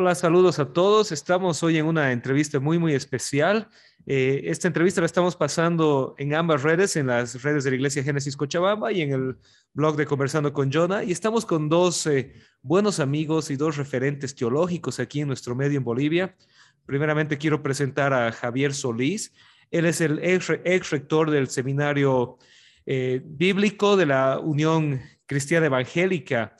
Hola, saludos a todos. Estamos hoy en una entrevista muy, muy especial. Eh, esta entrevista la estamos pasando en ambas redes, en las redes de la Iglesia Génesis Cochabamba y en el blog de Conversando con Jonah. Y estamos con dos eh, buenos amigos y dos referentes teológicos aquí en nuestro medio en Bolivia. Primeramente quiero presentar a Javier Solís. Él es el ex, rector del Seminario eh, Bíblico de la Unión Cristiana Evangélica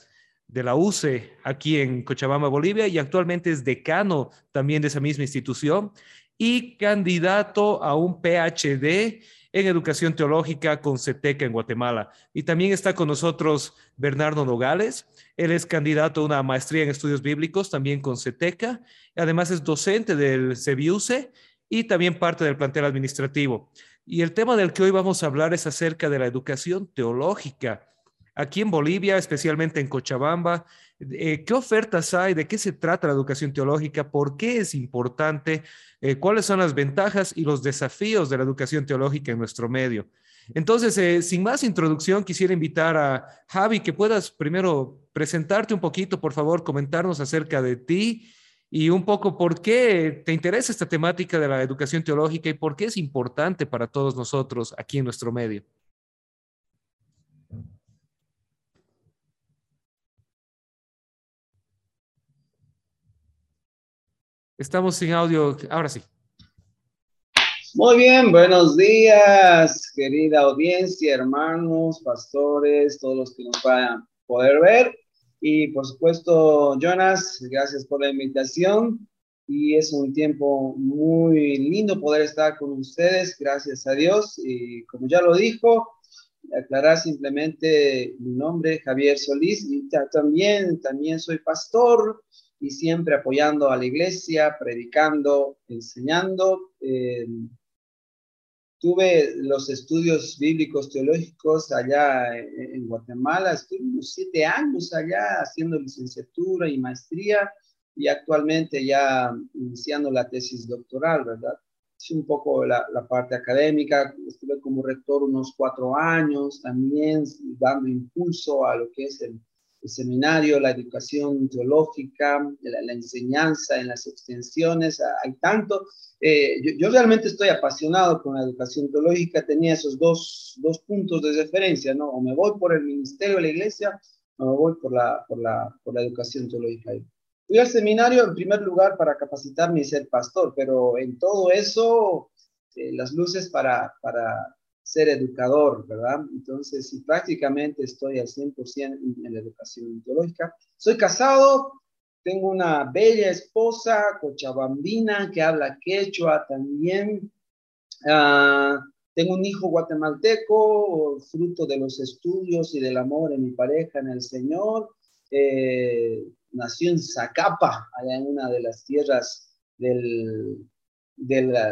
de la UCE aquí en Cochabamba, Bolivia, y actualmente es decano también de esa misma institución y candidato a un PhD en educación teológica con CETECA en Guatemala. Y también está con nosotros Bernardo Nogales. Él es candidato a una maestría en estudios bíblicos también con CETECA. Además es docente del CEBIUCE y también parte del plantel administrativo. Y el tema del que hoy vamos a hablar es acerca de la educación teológica aquí en Bolivia, especialmente en Cochabamba. Eh, ¿Qué ofertas hay? ¿De qué se trata la educación teológica? ¿Por qué es importante? Eh, ¿Cuáles son las ventajas y los desafíos de la educación teológica en nuestro medio? Entonces, eh, sin más introducción, quisiera invitar a Javi que puedas primero presentarte un poquito, por favor, comentarnos acerca de ti y un poco por qué te interesa esta temática de la educación teológica y por qué es importante para todos nosotros aquí en nuestro medio. Estamos sin audio, ahora sí. Muy bien, buenos días, querida audiencia, hermanos, pastores, todos los que nos vayan a poder ver. Y por supuesto, Jonas, gracias por la invitación. Y es un tiempo muy lindo poder estar con ustedes, gracias a Dios. Y como ya lo dijo, aclarar simplemente mi nombre, Javier Solís, y también, también soy pastor y siempre apoyando a la iglesia, predicando, enseñando. Eh, tuve los estudios bíblicos teológicos allá en, Guatemala, estuve unos siete años allá haciendo licenciatura y maestría y actualmente ya iniciando la tesis doctoral, ¿verdad? Es un poco la, la parte académica, estuve como rector unos cuatro años también dando impulso a lo que es el el seminario, la educación teológica, la, enseñanza en las extensiones, hay tanto. Eh, yo, realmente estoy apasionado con la educación teológica, tenía esos dos, dos, puntos de referencia, ¿no? O me voy por el ministerio de la iglesia o me voy por la, por la, por la educación teológica. Fui al seminario en primer lugar para capacitarme y ser pastor, pero en todo eso, eh, las luces para, para ser educador, ¿verdad? Entonces, prácticamente estoy al 100% en la educación teológica. Soy casado, tengo una bella esposa cochabambina que habla quechua también. Ah, tengo un hijo guatemalteco, fruto de los estudios y del amor de mi pareja en el Señor. Eh, nació en Zacapa, allá en una de las tierras del,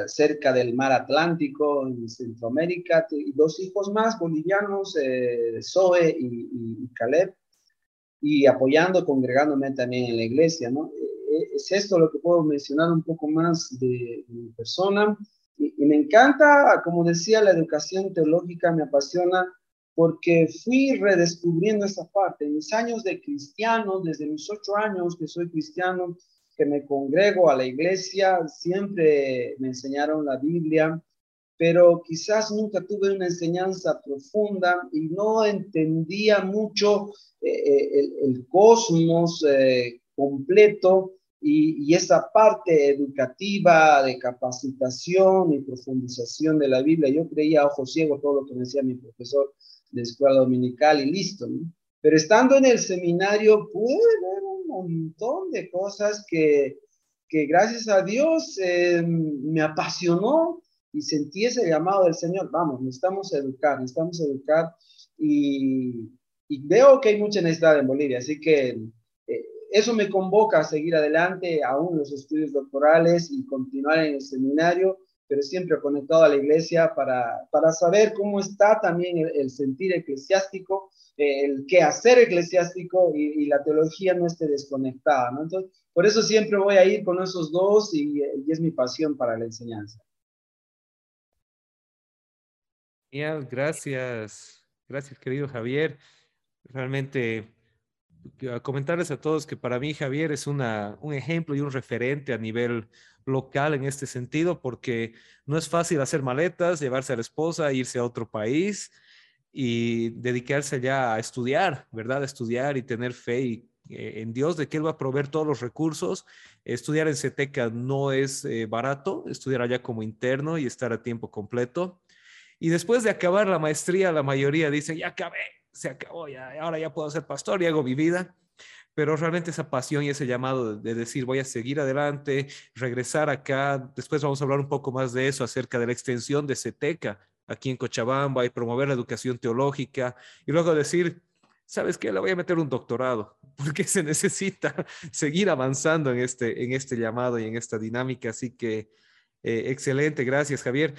cerca del mar Atlántico en Centroamérica, y dos hijos más bolivianos, eh, Zoe y, Caleb, y apoyando, congregándome también en la iglesia, ¿no? Eh, eh, es esto lo que puedo mencionar un poco más de, mi persona. Y, y, me encanta, como decía, la educación teológica me apasiona porque fui redescubriendo esta parte. En mis años de cristiano, desde mis ocho años que soy cristiano, que me congrego a la iglesia, siempre me enseñaron la Biblia, pero quizás nunca tuve una enseñanza profunda y no entendía mucho eh, eh, el, cosmos eh, completo y, esa parte educativa de capacitación y profundización de la Biblia. Yo creía ojo ciego todo lo que me decía mi profesor de escuela dominical y listo. Pero estando en el seminario pude montón de cosas que, que gracias a Dios eh, me apasionó y sentí ese llamado del Señor. Vamos, necesitamos educar, necesitamos educar y, y veo que hay mucha necesidad en Bolivia, así que eh, eso me convoca a seguir adelante, aún los estudios doctorales y continuar en el seminario, pero siempre conectado a la iglesia para, para saber cómo está también el sentir eclesiástico el quehacer eclesiástico y, la teología no esté desconectada. Entonces, por eso siempre voy a ir con esos dos y, es mi pasión para la enseñanza. Genial, gracias. Gracias, querido Javier. Realmente comentarles a todos que para mí Javier es una, un ejemplo y un referente a nivel local en este sentido, porque no es fácil hacer maletas, llevarse a la esposa, irse a otro país y dedicarse ya a estudiar, ¿verdad? estudiar y tener fe eh, en Dios de que Él va a proveer todos los recursos. Estudiar en CETECA no es eh, barato, estudiar allá como interno y estar a tiempo completo. Y después de acabar la maestría, la mayoría dice, ya acabé, se acabó, ya, ahora ya puedo ser pastor y hago mi vida. Pero realmente esa pasión y ese llamado de, decir voy a seguir adelante, regresar acá, después vamos a hablar un poco más de eso acerca de la extensión de CETECA aquí en Cochabamba y promover la educación teológica y luego decir, ¿sabes qué? Le voy a meter un doctorado, porque se necesita seguir avanzando en este, en este llamado y en esta dinámica. Así que, eh, excelente, gracias Javier.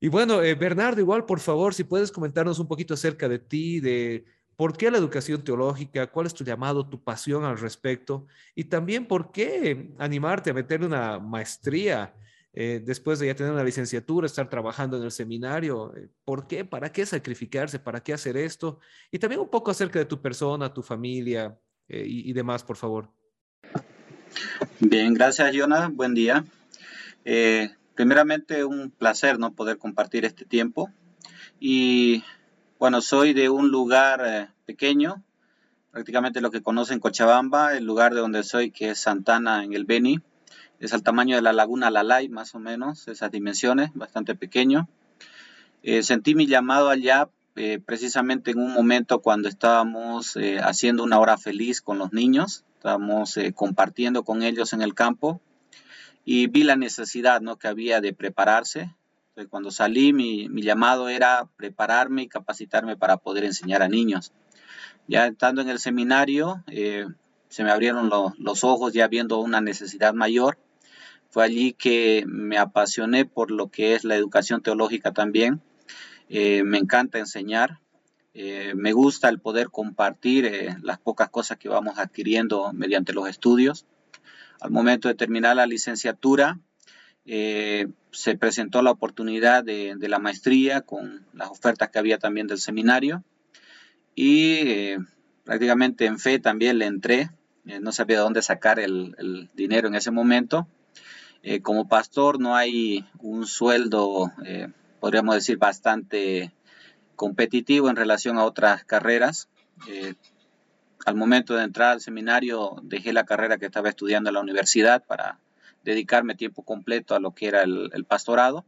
Y bueno, eh, Bernardo, igual, por favor, si puedes comentarnos un poquito acerca de ti, de por qué la educación teológica, cuál es tu llamado, tu pasión al respecto, y también por qué animarte a meter una maestría eh, después de ya tener una licenciatura, estar trabajando en el seminario. Eh, ¿Por qué? ¿Para qué sacrificarse? ¿Para qué hacer esto? Y también un poco acerca de tu persona, tu familia y, y, demás, por favor. Bien, gracias, Jonah. Buen día primeramente un placer no poder compartir este tiempo y bueno soy de un lugar eh, pequeño prácticamente lo que conocen Cochabamba el lugar de donde soy que es Santana en el Beni es al tamaño de la laguna Lalay más o menos esas dimensiones bastante pequeño eh, sentí mi llamado allá eh, precisamente en un momento cuando estábamos haciendo una hora feliz con los niños estábamos compartiendo con ellos en el campo y vi la necesidad ¿no? que había de prepararse. cuando salí, mi, mi, llamado era prepararme y capacitarme para poder enseñar a niños. Ya estando en el seminario, eh, se me abrieron los ojos ya viendo una necesidad mayor. Fue allí que me apasioné por lo que es la educación teológica también. Eh, me encanta enseñar. Eh, me gusta el poder compartir las pocas cosas que vamos adquiriendo mediante los estudios. Al momento de terminar la licenciatura, eh, se presentó la oportunidad de, la maestría con las ofertas que había también del seminario y eh, prácticamente en fe también le entré. Eh, no sabía de dónde sacar el, dinero en ese momento. Como pastor no hay un sueldo, podríamos decir, bastante competitivo en relación a otras carreras al momento de entrar al seminario dejé la carrera que estaba estudiando en la universidad para dedicarme tiempo completo a lo que era el, pastorado.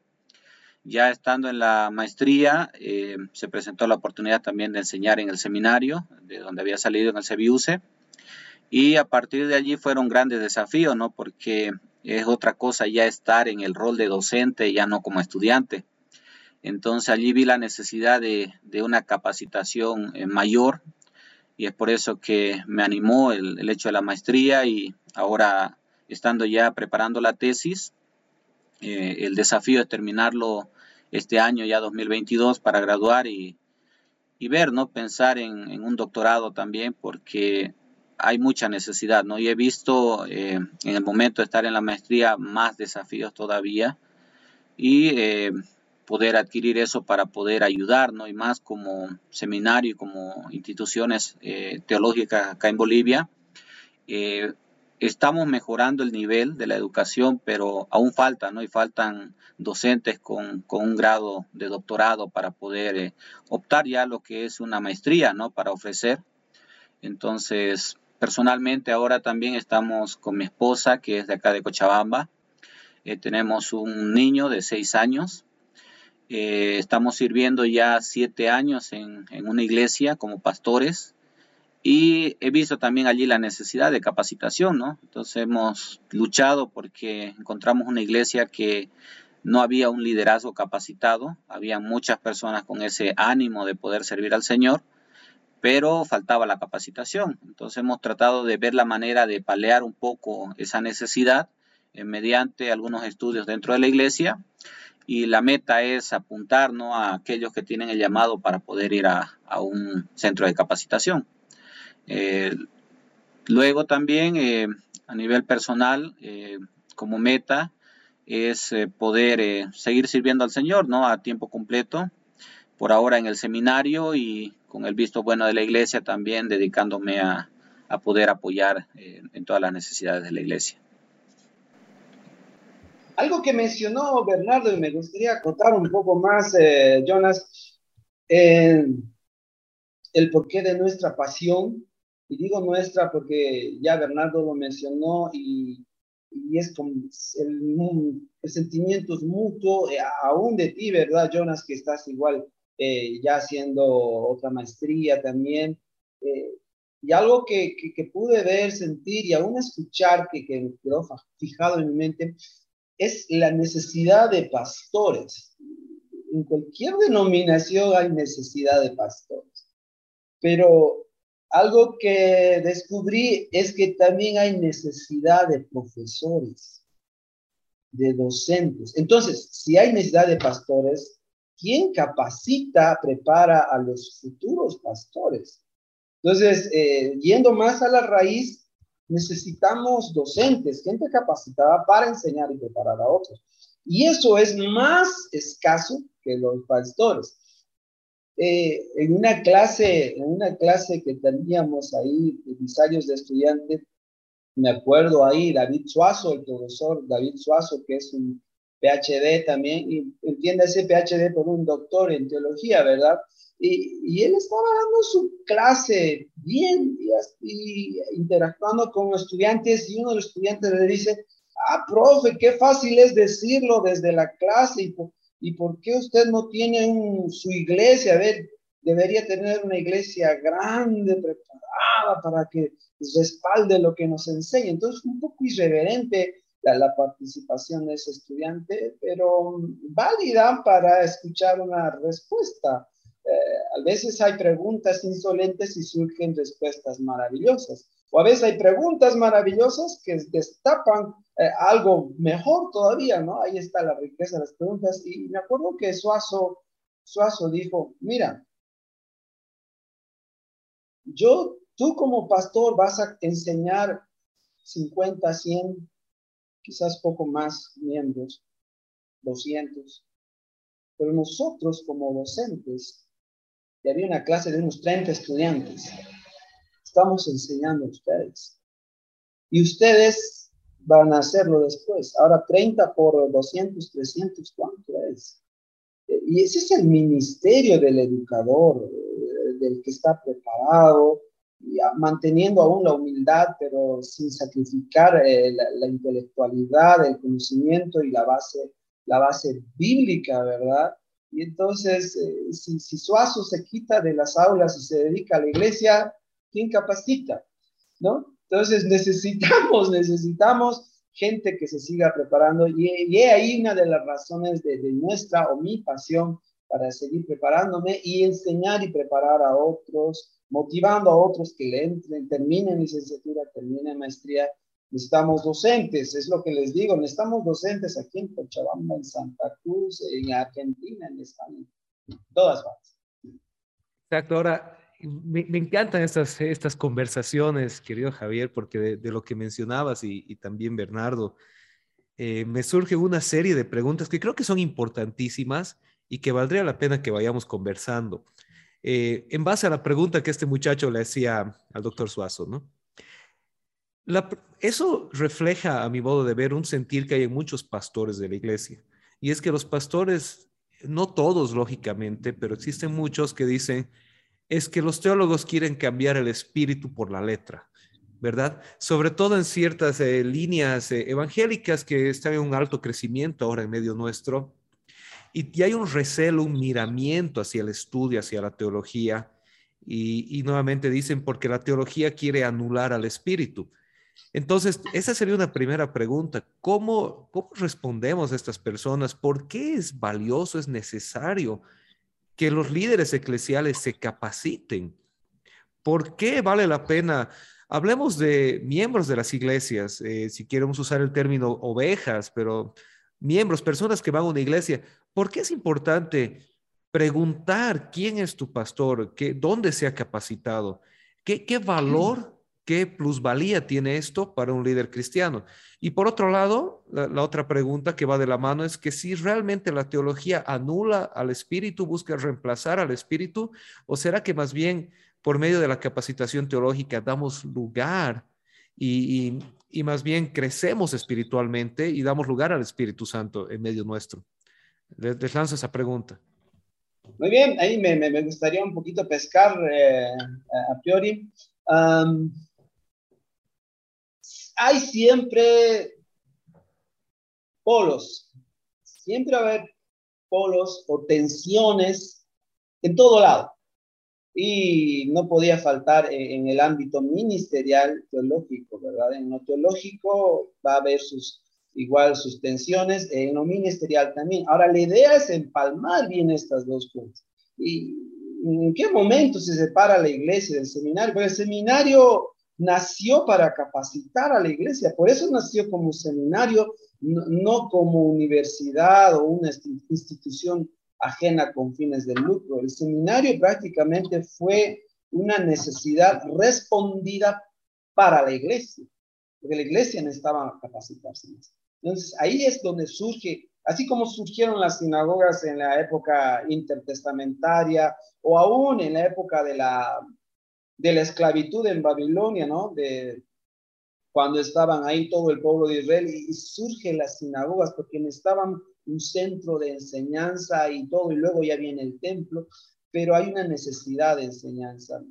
Ya estando en la maestría, eh, se presentó la oportunidad también de enseñar en el seminario, de donde había salido en el CBUCE. Y a partir de allí fueron grandes desafíos, ¿no? Porque es otra cosa ya estar en el rol de docente, ya no como estudiante. Entonces allí vi la necesidad de, de una capacitación eh, mayor y es por eso que me animó el, hecho de la maestría y ahora estando ya preparando la tesis, eh, el desafío es terminarlo este año ya 2022 para graduar y, ver, ¿no? Pensar en, un doctorado también porque hay mucha necesidad, ¿no? Y he visto eh, en el momento de estar en la maestría más desafíos todavía y eh, poder adquirir eso para poder ayudar, ¿no? Y más como seminario y como instituciones eh, teológicas acá en Bolivia. Eh, estamos mejorando el nivel de la educación, pero aún falta, ¿no? Y faltan docentes con, con un grado de doctorado para poder eh, optar ya a lo que es una maestría, ¿no? Para ofrecer. Entonces, personalmente ahora también estamos con mi esposa, que es de acá de Cochabamba. tenemos un niño de seis años eh, estamos sirviendo ya siete años en, una iglesia como pastores y he visto también allí la necesidad de capacitación, ¿no? Entonces hemos luchado porque encontramos una iglesia que no había un liderazgo capacitado, había muchas personas con ese ánimo de poder servir al Señor, pero faltaba la capacitación. Entonces hemos tratado de ver la manera de palear un poco esa necesidad eh, mediante algunos estudios dentro de la iglesia y la meta es apuntar a aquellos que tienen el llamado para poder ir a, un centro de capacitación. Eh, luego también eh, a nivel personal, como meta, es poder seguir sirviendo al Señor ¿no? a tiempo completo, por ahora en el seminario y con el visto bueno de la iglesia también dedicándome a, a poder apoyar en todas las necesidades de la iglesia. Algo que mencionó Bernardo y me gustaría contar un poco más, eh, Jonas, el porqué de nuestra pasión. Y digo nuestra porque ya Bernardo lo mencionó y, es como el, sentimiento es mutuo, eh, aún de ti, ¿verdad, Jonas? Que estás igual eh, ya haciendo otra maestría también. y algo que, que, pude ver, sentir y aún escuchar que, que quedó fijado en mi mente es la necesidad de pastores. En cualquier denominación hay necesidad de pastores. Pero algo que descubrí es que también hay necesidad de profesores, de docentes. Entonces, si hay necesidad de pastores, ¿quién capacita, prepara a los futuros pastores? Entonces, eh, yendo más a la raíz, necesitamos docentes, gente capacitada para enseñar y preparar a otros. Y eso es más escaso que los pastores. Eh, en una clase, en una clase que teníamos ahí, ensayos de estudiantes, me acuerdo ahí, David Suazo, el profesor David Suazo, que es un PhD también, y entiende ese PhD por un doctor en teología, ¿verdad? Y, él estaba dando su clase bien y, interactuando con estudiantes y uno de los estudiantes le dice, ah, profe, qué fácil es decirlo desde la clase y por, y por qué usted no tiene su iglesia, a ver, debería tener una iglesia grande, preparada para que respalde lo que nos enseña. Entonces, un poco irreverente la, participación de ese estudiante, pero válida para escuchar una respuesta. Eh, a veces hay preguntas insolentes y surgen respuestas maravillosas. O a veces hay preguntas maravillosas que destapan eh, algo mejor todavía, ¿no? Ahí está la riqueza de las preguntas. Y me acuerdo que Suazo, Suazo dijo, mira, yo, tú como pastor vas a enseñar 50, 100, quizás poco más miembros, 200, pero nosotros como docentes y había una clase de unos 30 estudiantes. Estamos enseñando a ustedes. Y ustedes van a hacerlo después. Ahora 30 por 200, 300, ¿cuánto es? Y ese es el ministerio del educador, eh, del que está preparado, manteniendo aún la humildad, pero sin sacrificar eh, la, la, intelectualidad, el conocimiento y la base, la base bíblica, ¿verdad? Y entonces, eh, si, si, Suazo se quita de las aulas y se dedica a la iglesia, ¿quién capacita? ¿No? Entonces necesitamos, necesitamos gente que se siga preparando y, y ahí una de las razones de, de, nuestra o mi pasión para seguir preparándome y enseñar y preparar a otros, motivando a otros que le entren, terminen licenciatura, terminen maestría necesitamos docentes, es lo que les digo, necesitamos docentes aquí en Cochabamba, en Santa Cruz, en Argentina, en España, en todas partes. Exacto, ahora me, encantan estas, estas conversaciones, querido Javier, porque de, lo que mencionabas y, también Bernardo, eh, me surge una serie de preguntas que creo que son importantísimas y que valdría la pena que vayamos conversando. Eh, en base a la pregunta que este muchacho le hacía al doctor Suazo, ¿no? eso refleja, a mi modo de ver, un sentir que hay en muchos pastores de la iglesia. Y es que los pastores, no todos lógicamente, pero existen muchos que dicen, es que los teólogos quieren cambiar el espíritu por la letra, ¿verdad? Sobre todo en ciertas eh, líneas eh, evangélicas que están en un alto crecimiento ahora en medio nuestro. Y, hay un recelo, un miramiento hacia el estudio, hacia la teología. Y, nuevamente dicen, porque la teología quiere anular al espíritu. Entonces, esa sería una primera pregunta. ¿Cómo, ¿Cómo respondemos a estas personas? ¿Por qué es valioso, es necesario que los líderes eclesiales se capaciten? ¿Por qué vale la pena? Hablemos de miembros de las iglesias, eh, si queremos usar el término ovejas, pero miembros, personas que van a una iglesia. ¿Por qué es importante preguntar quién es tu pastor, qué, dónde se ha capacitado, qué, valor ¿Qué plusvalía tiene esto para un líder cristiano? Y por otro lado, la, otra pregunta que va de la mano es que si realmente la teología anula al espíritu, busca reemplazar al espíritu, o será que más bien por medio de la capacitación teológica damos lugar y, más bien crecemos espiritualmente y damos lugar al Espíritu Santo en medio nuestro. Les, lanzo esa pregunta. Muy bien, ahí me, gustaría un poquito pescar eh, a priori. hay siempre polos, siempre va a haber polos o tensiones en todo lado. Y no podía faltar en, el ámbito ministerial teológico, ¿verdad? En lo teológico va a haber sus, igual sus tensiones, en lo ministerial también. Ahora, la idea es empalmar bien estas dos cosas. ¿Y en qué momento se separa la iglesia del seminario? Porque el seminario nació para capacitar a la iglesia, por eso nació como seminario, no, como universidad o una institución ajena con fines de lucro. El seminario prácticamente fue una necesidad respondida para la iglesia, porque la iglesia necesitaba capacitarse Entonces, ahí es donde surge, así como surgieron las sinagogas en la época intertestamentaria o aún en la época de la, de la esclavitud en Babilonia, ¿no? De, cuando estaban ahí todo el pueblo de Israel y, surgen las sinagogas porque necesitaban un centro de enseñanza y todo, y luego ya viene el templo, pero hay una necesidad de enseñanza.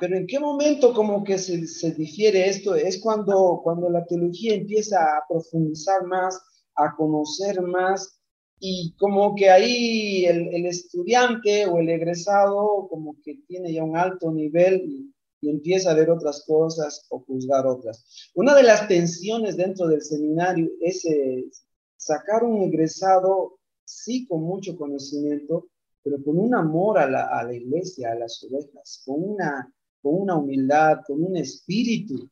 Pero en qué momento como que se, se difiere esto? Es cuando, cuando la teología empieza a profundizar más, a conocer más, y como que ahí el, el estudiante o el egresado como que tiene ya un alto nivel y, y empieza a ver otras cosas o juzgar otras. Una de las tensiones dentro del seminario es eh, sacar un egresado, sí, con mucho conocimiento, pero con un amor a la, a la iglesia, a las ovejas, con una, con una humildad, con un espíritu,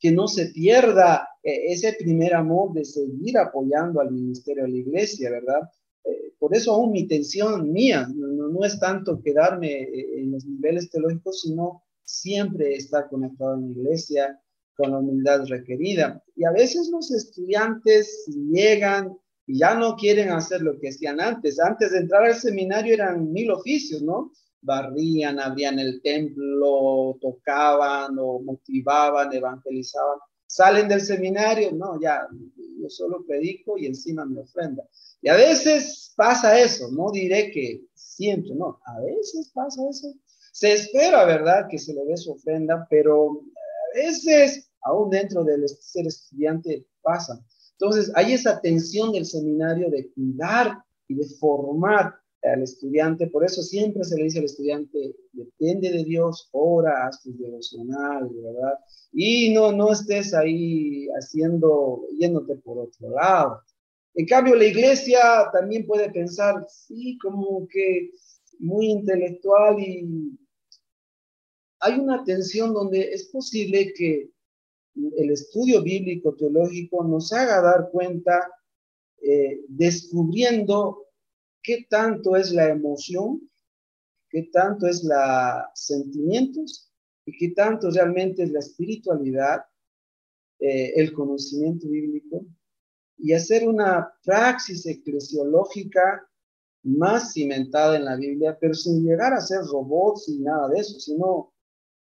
que no se pierda eh, ese primer amor de seguir apoyando al ministerio de la iglesia, ¿verdad? Eh, por eso aún mi tensión mía no, no es tanto quedarme en los niveles teológicos, sino siempre está conectado en la iglesia con la humildad requerida. Y a veces los estudiantes llegan y ya no quieren hacer lo que hacían antes. Antes de entrar al seminario eran mil oficios, ¿no? Barrían, abrían el templo, tocaban o motivaban, evangelizaban. Salen del seminario, no, ya, yo solo predico y encima me ofrenda. Y a veces pasa eso, no diré que siempre, no, a veces pasa eso se espera, ¿verdad?, que se le dé su ofrenda, pero a veces, aún dentro del ser estudiante, pasa. Entonces, hay esa tensión del seminario de cuidar y de formar al estudiante. Por eso siempre se le dice al estudiante, depende de Dios, ora, haz tu devocional, ¿verdad? Y no, no estés ahí haciendo, yéndote por otro lado. En cambio, la iglesia también puede pensar, sí, como que muy intelectual y hay una tensión donde es posible que el estudio bíblico teológico nos haga dar cuenta, eh, descubriendo qué tanto es la emoción, qué tanto es la sentimientos y qué tanto realmente es la espiritualidad, eh, el conocimiento bíblico, y hacer una praxis eclesiológica más cimentada en la Biblia, pero sin llegar a ser robots y nada de eso, sino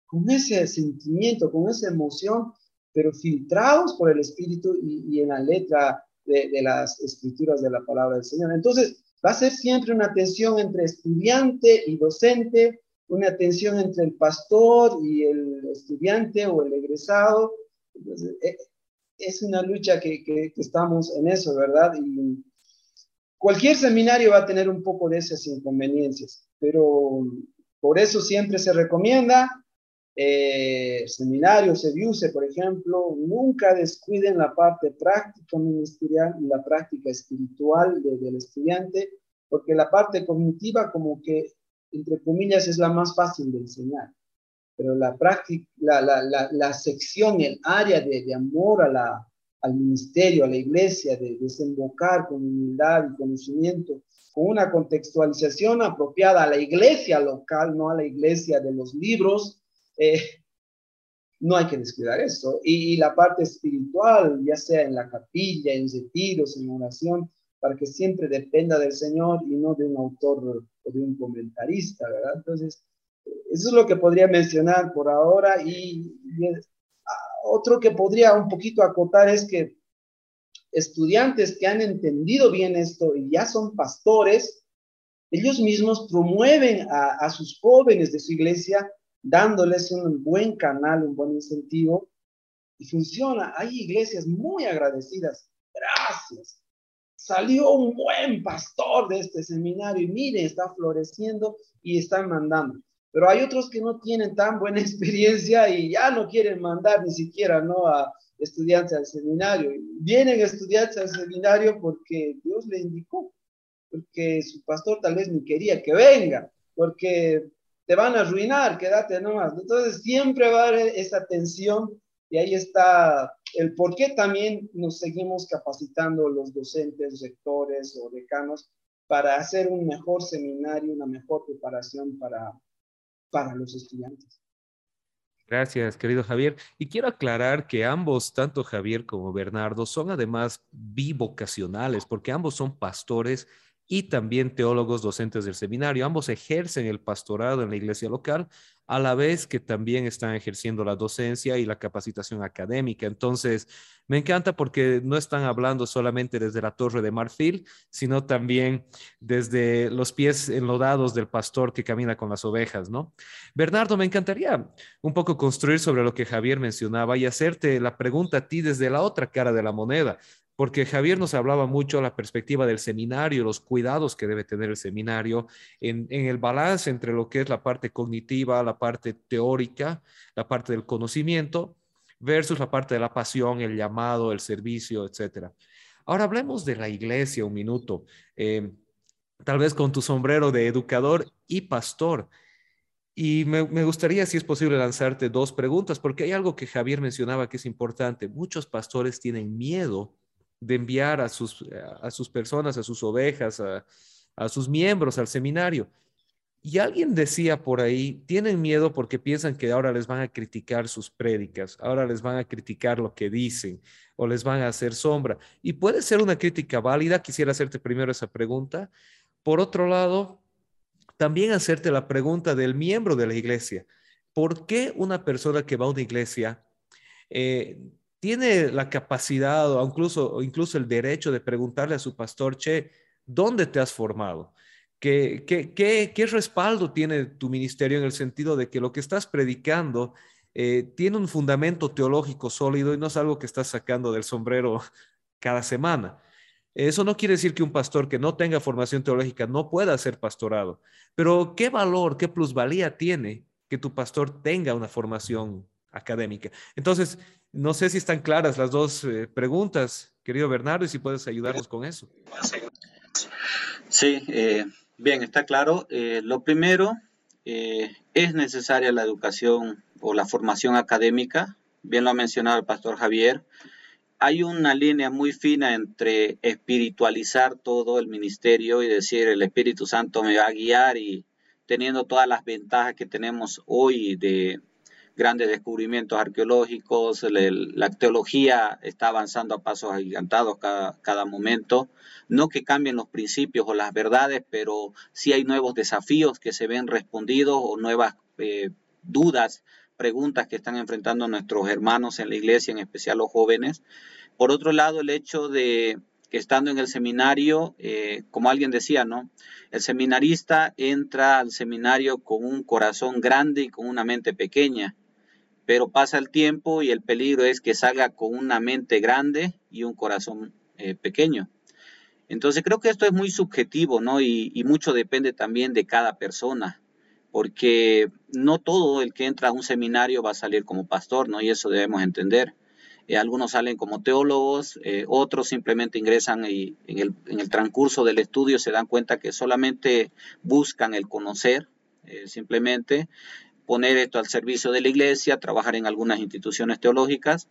con ese sentimiento, con esa emoción, pero filtrados por el Espíritu y, en la letra de, las escrituras de la palabra del Señor. Entonces, va a ser siempre una tensión entre estudiante y docente, una tensión entre el pastor y el estudiante o el egresado. Eh, es una lucha que, que, estamos en eso, ¿verdad? Cualquier seminario va a tener un poco de esas inconveniencias, pero por eso siempre se recomienda eh, seminarios, Seviuse, por ejemplo, nunca descuiden la parte práctica ministerial y la práctica espiritual del estudiante, porque la parte cognitiva como que, entre comillas, es la más fácil de enseñar. Pero la, práctica, la, sección, el área de, de amor a la, al ministerio, a la iglesia, de desembocar con humildad y conocimiento, con una contextualización apropiada a la iglesia local, no a la iglesia de los libros, eh, no hay que descuidar eso. Y, la parte espiritual, ya sea en la capilla, en retiros, en oración, para que siempre dependa del Señor y no de un autor o de un comentarista, ¿verdad? Entonces, Eso es lo que podría mencionar por ahora. Y, ah, otro que podría un poquito acotar es que estudiantes que han entendido bien esto y ya son pastores, ellos mismos promueven a, a sus jóvenes de su iglesia dándoles un buen canal, un buen incentivo y funciona. Hay iglesias muy agradecidas. Gracias. Salió un buen pastor de este seminario y mire, está floreciendo y están mandando. Pero hay otros que no tienen tan buena experiencia y ya no quieren mandar ni siquiera ¿no? a estudiantes al seminario. Vienen estudiantes al seminario porque Dios le indicó, porque su pastor tal vez ni quería que venga, porque te van a arruinar, quédate nomás. Entonces siempre va a haber esa tensión y ahí está el por qué también nos seguimos capacitando los docentes, rectores o decanos para hacer un mejor seminario, una mejor preparación para, para los estudiantes. Gracias, querido Javier. Y quiero aclarar que ambos, tanto Javier como Bernardo, son además bivocacionales, porque ambos son pastores y también teólogos docentes del seminario. Ambos ejercen el pastorado en la iglesia local, a la vez que también están ejerciendo la docencia y la capacitación académica. Entonces, me encanta porque no están hablando solamente desde la torre de marfil, sino también desde los pies enlodados del pastor que camina con las ovejas, ¿no? Bernardo, me encantaría un poco construir sobre lo que Javier mencionaba y hacerte la pregunta a ti desde la otra cara de la moneda porque Javier nos hablaba mucho la perspectiva del seminario, los cuidados que debe tener el seminario en, el balance entre lo que es la parte cognitiva, la parte teórica, la parte del conocimiento, versus la parte de la pasión, el llamado, el servicio, etc. Ahora hablemos de la iglesia un minuto, eh, tal vez con tu sombrero de educador y pastor. Y me, me, gustaría, si es posible, lanzarte dos preguntas, porque hay algo que Javier mencionaba que es importante. Muchos pastores tienen miedo de enviar a sus, a sus personas, a sus ovejas, a, a sus miembros al seminario. Y alguien decía por ahí, tienen miedo porque piensan que ahora les van a criticar sus prédicas, ahora les van a criticar lo que dicen o les van a hacer sombra. Y puede ser una crítica válida, quisiera hacerte primero esa pregunta. Por otro lado, también hacerte la pregunta del miembro de la iglesia. ¿Por qué una persona que va a una iglesia eh, tiene la capacidad o incluso, incluso el derecho de preguntarle a su pastor, che, ¿dónde te has formado? ¿Qué, qué, qué, qué respaldo tiene tu ministerio en el sentido de que lo que estás predicando eh, tiene un fundamento teológico sólido y no es algo que estás sacando del sombrero cada semana? Eso no quiere decir que un pastor que no tenga formación teológica no pueda ser pastorado, pero ¿qué valor, qué plusvalía tiene que tu pastor tenga una formación académica? Entonces, no sé si están claras las dos eh, preguntas, querido Bernardo, y si puedes ayudarnos con eso. Sí, eh, bien, está claro. Eh, lo primero, es necesaria la educación o la formación académica. Bien lo ha mencionado el pastor Javier. Hay una línea muy fina entre espiritualizar todo el ministerio y decir el Espíritu Santo me va a guiar y teniendo todas las ventajas que tenemos hoy de grandes descubrimientos arqueológicos, la teología está avanzando a pasos agigantados cada, cada momento. No que cambien los principios o las verdades, pero sí hay nuevos desafíos que se ven respondidos o nuevas eh, dudas, preguntas que están enfrentando nuestros hermanos en la iglesia, en especial los jóvenes. Por otro lado, el hecho de que estando en el seminario, eh, como alguien decía, ¿no? El seminarista entra al seminario con un corazón grande y con una mente pequeña pero pasa el tiempo y el peligro es que salga con una mente grande y un corazón eh, pequeño. Entonces creo que esto es muy subjetivo, ¿no? Y, mucho depende también de cada persona, porque no todo el que entra a un seminario va a salir como pastor, ¿no? Y eso debemos entender. Eh, algunos salen como teólogos, eh, otros simplemente ingresan y en el, en el, transcurso del estudio se dan cuenta que solamente buscan el conocer, simplemente, poner esto al servicio de la iglesia, trabajar en algunas instituciones teológicas.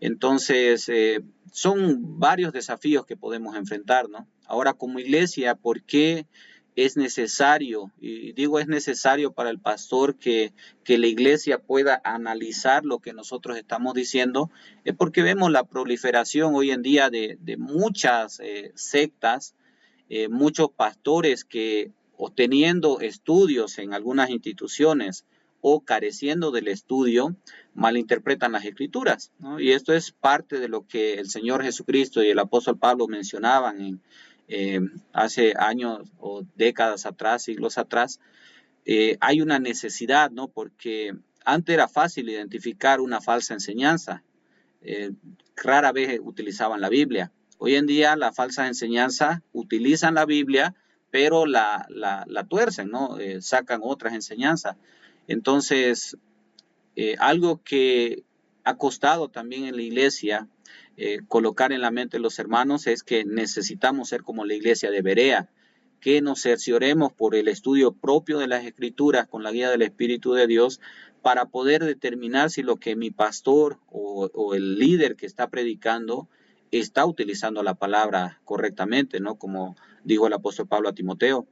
Entonces, eh, son varios desafíos que podemos enfrentar, ¿no? Ahora, como iglesia, ¿por qué es necesario, y digo es necesario para el pastor que, que la iglesia pueda analizar lo que nosotros estamos diciendo? Es porque vemos la proliferación hoy en día de, muchas eh, sectas, eh, muchos pastores que o teniendo estudios en algunas instituciones o careciendo del estudio, malinterpretan las escrituras. Y esto es parte de lo que el Señor Jesucristo y el apóstol Pablo mencionaban en, eh, hace años o décadas atrás, siglos atrás. Eh, hay una necesidad, ¿no? Porque antes era fácil identificar una falsa enseñanza. Eh, rara vez utilizaban la Biblia. Hoy en día la falsa enseñanza utilizan la Biblia, pero la, la, tuercen, ¿no? sacan otras enseñanzas. Entonces, eh, algo que ha costado también en la iglesia eh, colocar en la mente de los hermanos es que necesitamos ser como la iglesia de Berea, que nos cercioremos por el estudio propio de las escrituras con la guía del Espíritu de Dios para poder determinar si lo que mi pastor o, o el líder que está predicando está utilizando la palabra correctamente, ¿no? Como dijo el apóstol Pablo a Timoteo.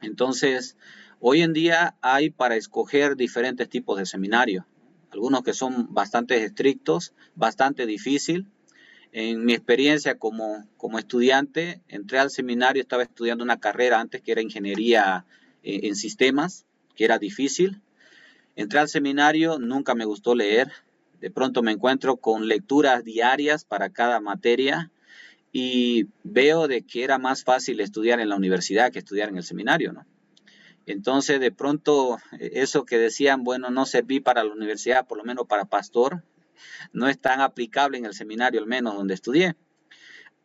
Entonces, Hoy en día hay para escoger diferentes tipos de seminarios, algunos que son bastante estrictos, bastante difícil. En mi experiencia como, como estudiante, entré al seminario, estaba estudiando una carrera antes que era ingeniería eh, en sistemas, que era difícil. Entré al seminario, nunca me gustó leer. De pronto me encuentro con lecturas diarias para cada materia y veo de que era más fácil estudiar en la universidad que estudiar en el seminario, ¿no? Entonces, de pronto, eh, eso que decían, bueno, no serví para la universidad, por lo menos para pastor, no es tan aplicable en el seminario, al menos donde estudié.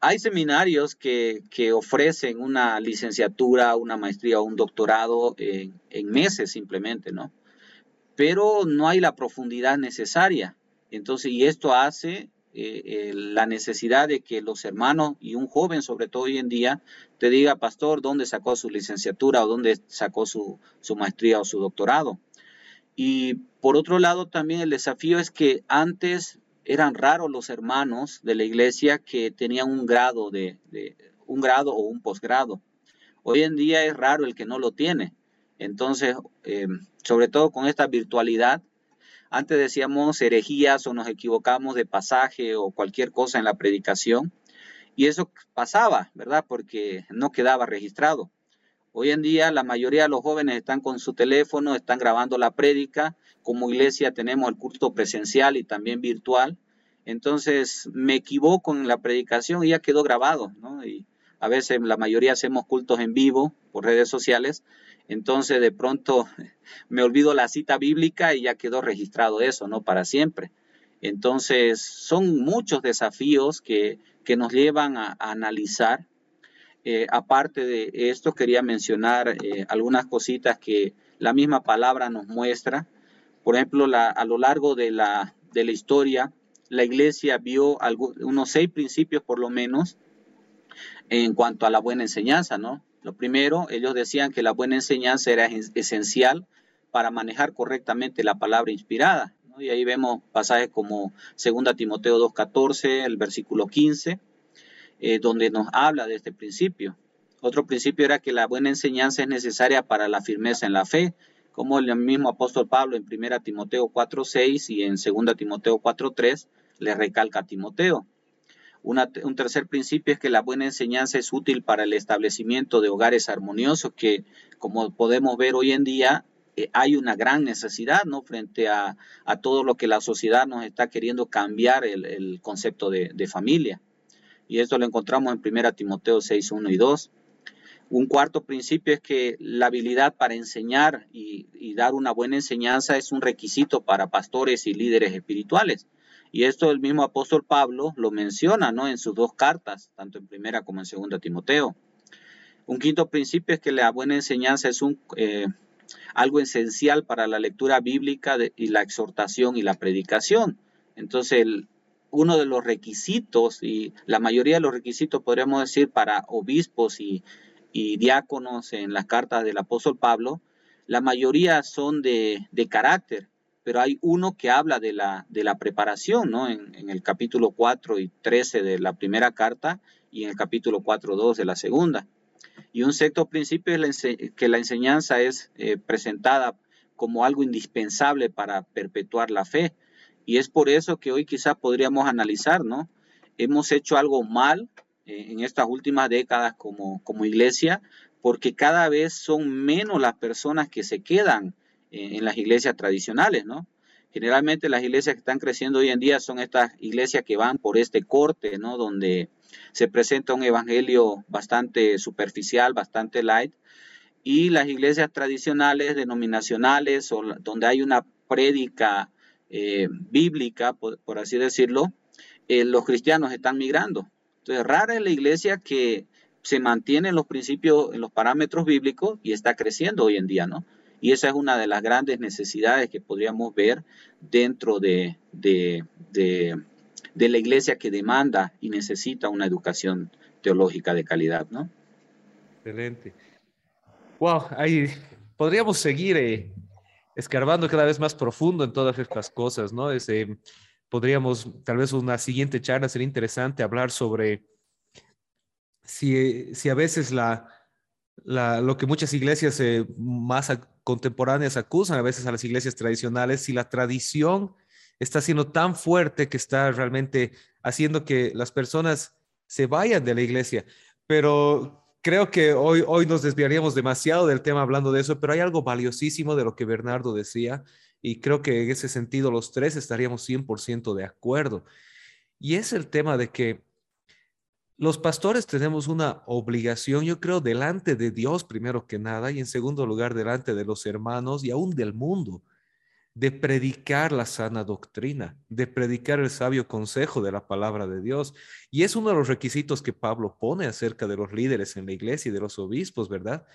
Hay seminarios que, ofrecen una licenciatura, una maestría o un doctorado en, meses simplemente, ¿no? Pero no hay la profundidad necesaria. Entonces, y esto hace eh, la necesidad de que los hermanos y un joven, sobre todo hoy en día, te diga, pastor, dónde sacó su licenciatura o dónde sacó su, su maestría o su doctorado. Y por otro lado, también el desafío es que antes eran raros los hermanos de la iglesia que tenían un grado de, un grado o un posgrado. Hoy en día es raro el que no lo tiene. Entonces, eh, sobre todo con esta virtualidad, antes decíamos herejías o nos equivocamos de pasaje o cualquier cosa en la predicación. Y eso pasaba, ¿verdad? Porque no quedaba registrado. Hoy en día la mayoría de los jóvenes están con su teléfono, están grabando la prédica. Como iglesia tenemos el culto presencial y también virtual. Entonces me equivoco en la predicación y ya quedó grabado, ¿no? Y a veces la mayoría hacemos cultos en vivo por redes sociales entonces de pronto me olvido la cita bíblica y ya quedó registrado eso, ¿no? Para siempre. Entonces son muchos desafíos que, nos llevan a, analizar. Eh, aparte de esto, quería mencionar eh, algunas cositas que la misma palabra nos muestra. Por ejemplo, a lo largo de la, de la historia, la iglesia vio unos seis principios por lo menos en cuanto a la buena enseñanza, ¿no? Lo primero, ellos decían que la buena enseñanza era esencial para manejar correctamente la palabra inspirada. Y ahí vemos pasajes como 2 Timoteo 2.14, el versículo 15, eh, donde nos habla de este principio. Otro principio era que la buena enseñanza es necesaria para la firmeza en la fe, como el mismo apóstol Pablo en 1 Timoteo 4.6 y en 2 Timoteo 4.3 le recalca a Timoteo un tercer principio es que la buena enseñanza es útil para el establecimiento de hogares armoniosos, que como podemos ver hoy en día eh, hay una gran necesidad, ¿no? Frente a, todo lo que la sociedad nos está queriendo cambiar el, concepto de, familia. Y esto lo encontramos en 1 Timoteo 6, 1 y 2. Un cuarto principio es que la habilidad para enseñar y dar una buena enseñanza es un requisito para pastores y líderes espirituales. Y esto el mismo apóstol Pablo lo menciona ¿no? en sus dos cartas, tanto en primera como en segunda Timoteo. Un quinto principio es que la buena enseñanza es un, eh, algo esencial para la lectura bíblica y la exhortación y la predicación. Entonces, uno de los requisitos, y la mayoría de los requisitos, podríamos decir, para obispos y, diáconos en las cartas del apóstol Pablo, la mayoría son de, de carácter pero hay uno que habla de la, de la preparación, ¿no? En, el capítulo 4 y 13 de la primera carta y en el capítulo 4, 2 de la segunda. Y un sexto principio es que la enseñanza es eh, presentada como algo indispensable para perpetuar la fe. Y es por eso que hoy quizás podríamos analizar, ¿no? Hemos hecho algo mal eh, en estas últimas décadas como, como iglesia, porque cada vez son menos las personas que se quedan en las iglesias tradicionales, ¿no? Generalmente las iglesias que están creciendo hoy en día son estas iglesias que van por este corte, ¿no? Donde se presenta un evangelio bastante superficial, bastante light, y las iglesias tradicionales, denominacionales, donde hay una prédica eh, bíblica, por, así decirlo, eh, los cristianos están migrando. Entonces, rara es la iglesia que se mantiene en los principios, en los parámetros bíblicos y está creciendo hoy en día, ¿no? Y esa es una de las grandes necesidades que podríamos ver dentro de, de, de, la iglesia que demanda y necesita una educación teológica de calidad, ¿no? Excelente. Wow, ahí podríamos seguir eh, escarbando cada vez más profundo en todas estas cosas, ¿no? Ese, podríamos, tal vez una siguiente charla sería interesante hablar sobre si, si a veces la, lo que muchas iglesias eh, más contemporáneas acusan a veces a las iglesias tradicionales, si la tradición está siendo tan fuerte que está realmente haciendo que las personas se vayan de la iglesia. Pero creo que hoy, hoy nos desviaríamos demasiado del tema hablando de eso, pero hay algo valiosísimo de lo que Bernardo decía y creo que en ese sentido los tres estaríamos 100% de acuerdo. Y es el tema de que los pastores tenemos una obligación, yo creo, delante de Dios primero que nada y en segundo lugar delante de los hermanos y aún del mundo, de predicar la sana doctrina, de predicar el sabio consejo de la palabra de Dios. Y es uno de los requisitos que Pablo pone acerca de los líderes en la iglesia y de los obispos, ¿verdad?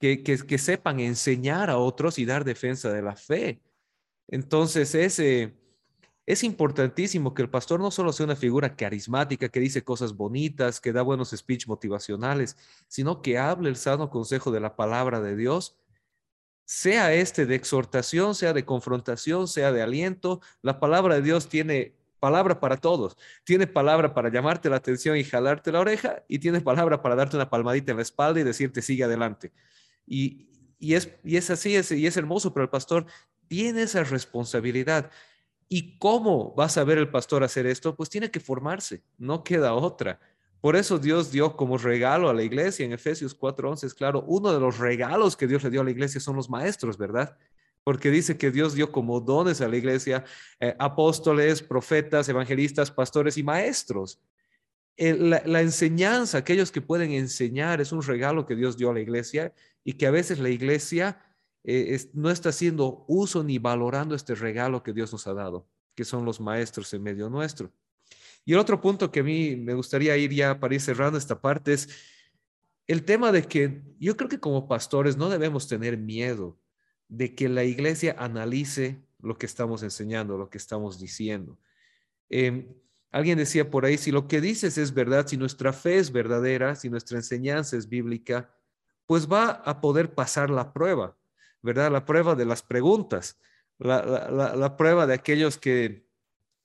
Que, que, que sepan enseñar a otros y dar defensa de la fe. Entonces, ese es importantísimo que el pastor no solo sea una figura carismática que dice cosas bonitas, que da buenos speech motivacionales, sino que hable el sano consejo de la palabra de Dios, sea este de exhortación, sea de confrontación, sea de aliento. La palabra de Dios tiene palabra para todos. Tiene palabra para llamarte la atención y jalarte la oreja y tiene palabra para darte una palmadita en la espalda y decirte sigue adelante. Y, es, así, y es hermoso, pero el pastor tiene esa responsabilidad. ¿Y cómo va a saber el pastor hacer esto? Pues tiene que formarse, no queda otra. Por eso Dios dio como regalo a la iglesia en Efesios 4:11, es claro, uno de los regalos que Dios le dio a la iglesia son los maestros, ¿verdad? Porque dice que Dios dio como dones a la iglesia eh, apóstoles, profetas, evangelistas, pastores y maestros. la, la enseñanza, aquellos que pueden enseñar, es un regalo que Dios dio a la iglesia y que a veces la iglesia eh, no está haciendo uso ni valorando este regalo que Dios nos ha dado, que son los maestros en medio nuestro. Y el otro punto que a mí me gustaría ir ya para ir cerrando esta parte es el tema de que yo creo que como pastores no debemos tener miedo de que la iglesia analice lo que estamos enseñando, lo que estamos diciendo. Em, alguien decía por ahí, si lo que dices es verdad, si nuestra fe es verdadera, si nuestra enseñanza es bíblica, pues va a poder pasar la prueba. ¿Verdad? La prueba de las preguntas, la, prueba de aquellos que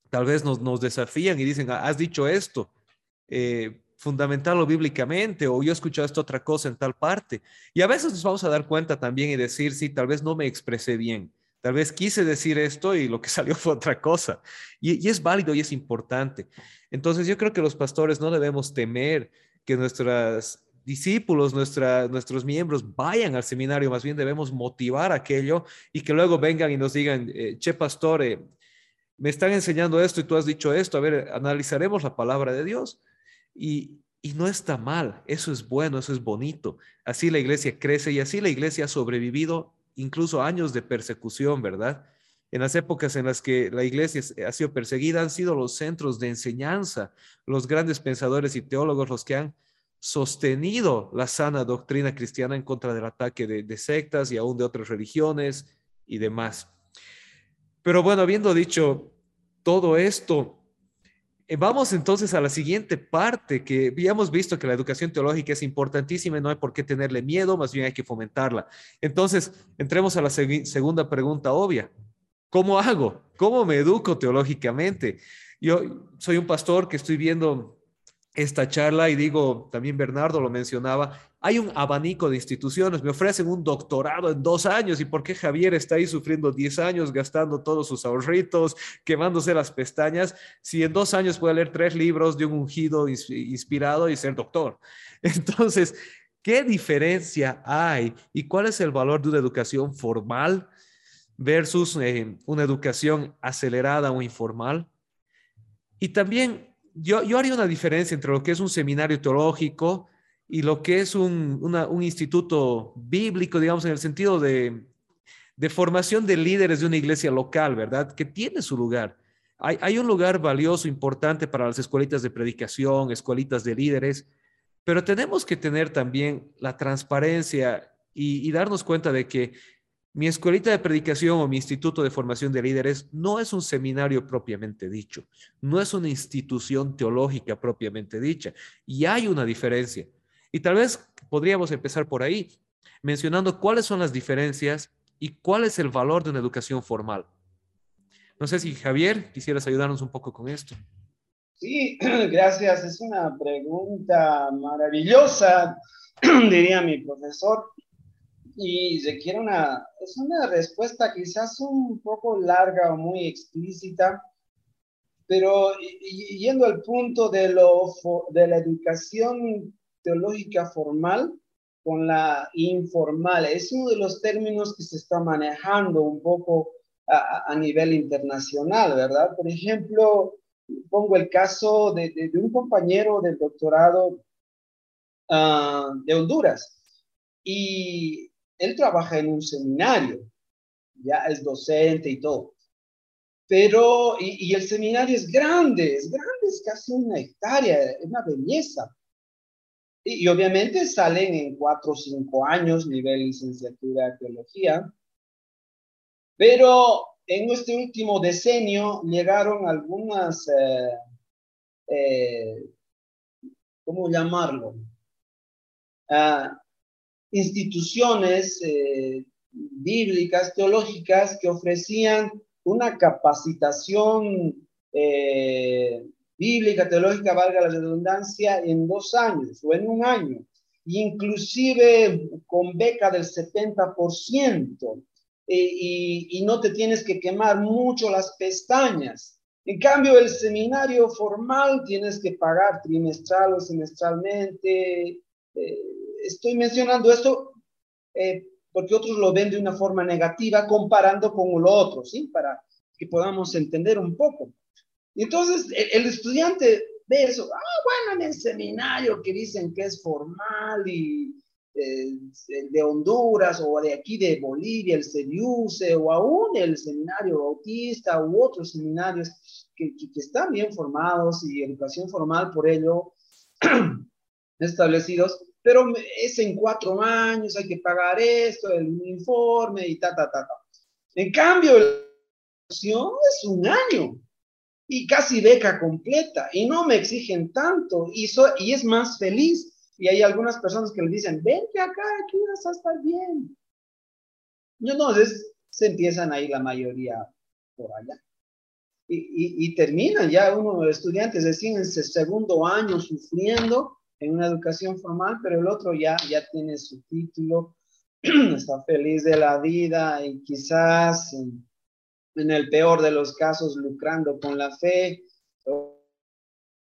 tal vez nos, nos desafían y dicen, has dicho esto, eh, fundamentarlo bíblicamente, o yo he escuchado esta otra cosa en tal parte. Y a veces nos vamos a dar cuenta también y decir, sí, tal vez no me expresé bien, tal vez quise decir esto y lo que salió fue otra cosa. Y, y es válido y es importante. Entonces yo creo que los pastores no debemos temer que nuestras discípulos, nuestra, nuestros miembros vayan al seminario, más bien debemos motivar aquello y que luego vengan y nos digan, eh, che pastor, eh, me están enseñando esto y tú has dicho esto, a ver, analizaremos la palabra de Dios. Y, y no está mal, eso es bueno, eso es bonito. Así la iglesia crece y así la iglesia ha sobrevivido incluso años de persecución, ¿verdad? En las épocas en las que la iglesia ha sido perseguida han sido los centros de enseñanza, los grandes pensadores y teólogos los que han sostenido la sana doctrina cristiana en contra del ataque de, sectas y aún de otras religiones y demás. Pero bueno, habiendo dicho todo esto, eh, vamos entonces a la siguiente parte, que ya hemos visto que la educación teológica es importantísima y no hay por qué tenerle miedo, más bien hay que fomentarla. Entonces, entremos a la segunda pregunta obvia. ¿Cómo hago? ¿Cómo me educo teológicamente? Yo soy un pastor que estoy viendo esta charla y digo, también Bernardo lo mencionaba, hay un abanico de instituciones, me ofrecen un doctorado en dos años y por qué Javier está ahí sufriendo diez años, gastando todos sus ahorritos, quemándose las pestañas, si en dos años puede leer tres libros de un ungido inspirado y ser doctor. Entonces, ¿Qué diferencia hay y cuál es el valor de una educación formal versus eh, una educación acelerada o informal? Y también yo, haría una diferencia entre lo que es un seminario teológico y lo que es un, instituto bíblico, digamos, en el sentido de, de, formación de líderes de una iglesia local, ¿verdad? Que tiene su lugar. Hay, un lugar valioso, importante para las escuelitas de predicación, escuelitas de líderes, pero tenemos que tener también la transparencia y darnos cuenta de que mi escuelita de predicación o mi instituto de formación de líderes no es un seminario propiamente dicho, no es una institución teológica propiamente dicha, y hay una diferencia. Y tal vez podríamos empezar por ahí, mencionando cuáles son las diferencias y cuál es el valor de una educación formal. No sé si Javier quisieras ayudarnos un poco con esto. Sí, gracias. Es una pregunta maravillosa, diría mi profesor. Y requiere una, es una respuesta quizás un poco larga o muy explícita, pero yendo al punto de, lo, de la educación teológica formal con la informal. Es uno de los términos que se está manejando un poco a, nivel internacional, ¿verdad? Por ejemplo, pongo el caso de, de, un compañero del doctorado uh, de Honduras y él trabaja en un seminario, ya es docente y todo. Pero, y, el seminario es grande, es grande, es casi una hectárea, es una belleza. Y, obviamente salen en cuatro o cinco años, nivel licenciatura de teología. Pero en este último decenio llegaron algunas, eh, eh, ¿cómo llamarlo? Ah, instituciones eh, bíblicas, teológicas, que ofrecían una capacitación bíblica, teológica, valga la redundancia, en dos años o en un año, inclusive con beca del 70%, eh, y, y no te tienes que quemar mucho las pestañas. En cambio, el seminario formal tienes que pagar trimestral o semestralmente. Eh, estoy mencionando esto eh, porque otros lo ven de una forma negativa comparando con lo otro, ¿sí? Para que podamos entender un poco. Y entonces el, estudiante ve eso, ah, bueno, en el seminario que dicen que es formal y eh, de Honduras o de aquí de Bolivia, el CEDIUCE, o aún el seminario bautista u otros seminarios que, que, están bien formados y educación formal por ello establecidos, pero es en cuatro años, hay que pagar esto, el informe y ta, ta, ta, ta. En cambio, la educación es un año y casi beca completa y no me exigen tanto y, y es más feliz. Y hay algunas personas que le dicen, vente acá, aquí vas a estar bien. Y entonces se empiezan ahí la mayoría por allá. Y, y, terminan ya uno de estudiantes recién en segundo año sufriendo en una educación formal, pero el otro ya, ya tiene su título, está feliz de la vida y quizás en el peor de los casos lucrando con la fe, los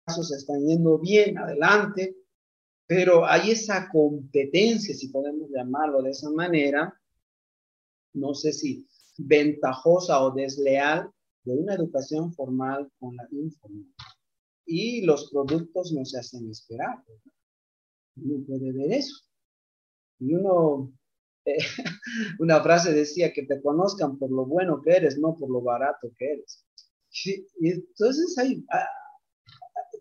casos están yendo bien, adelante, pero hay esa competencia, si podemos llamarlo de esa manera, no sé si ventajosa o desleal, de una educación formal con la informal. Y los productos no se hacen esperar. Uno puede ver eso. Y uno una frase decía que te conozcan por lo bueno que eres, no por lo barato que eres. Y entonces hay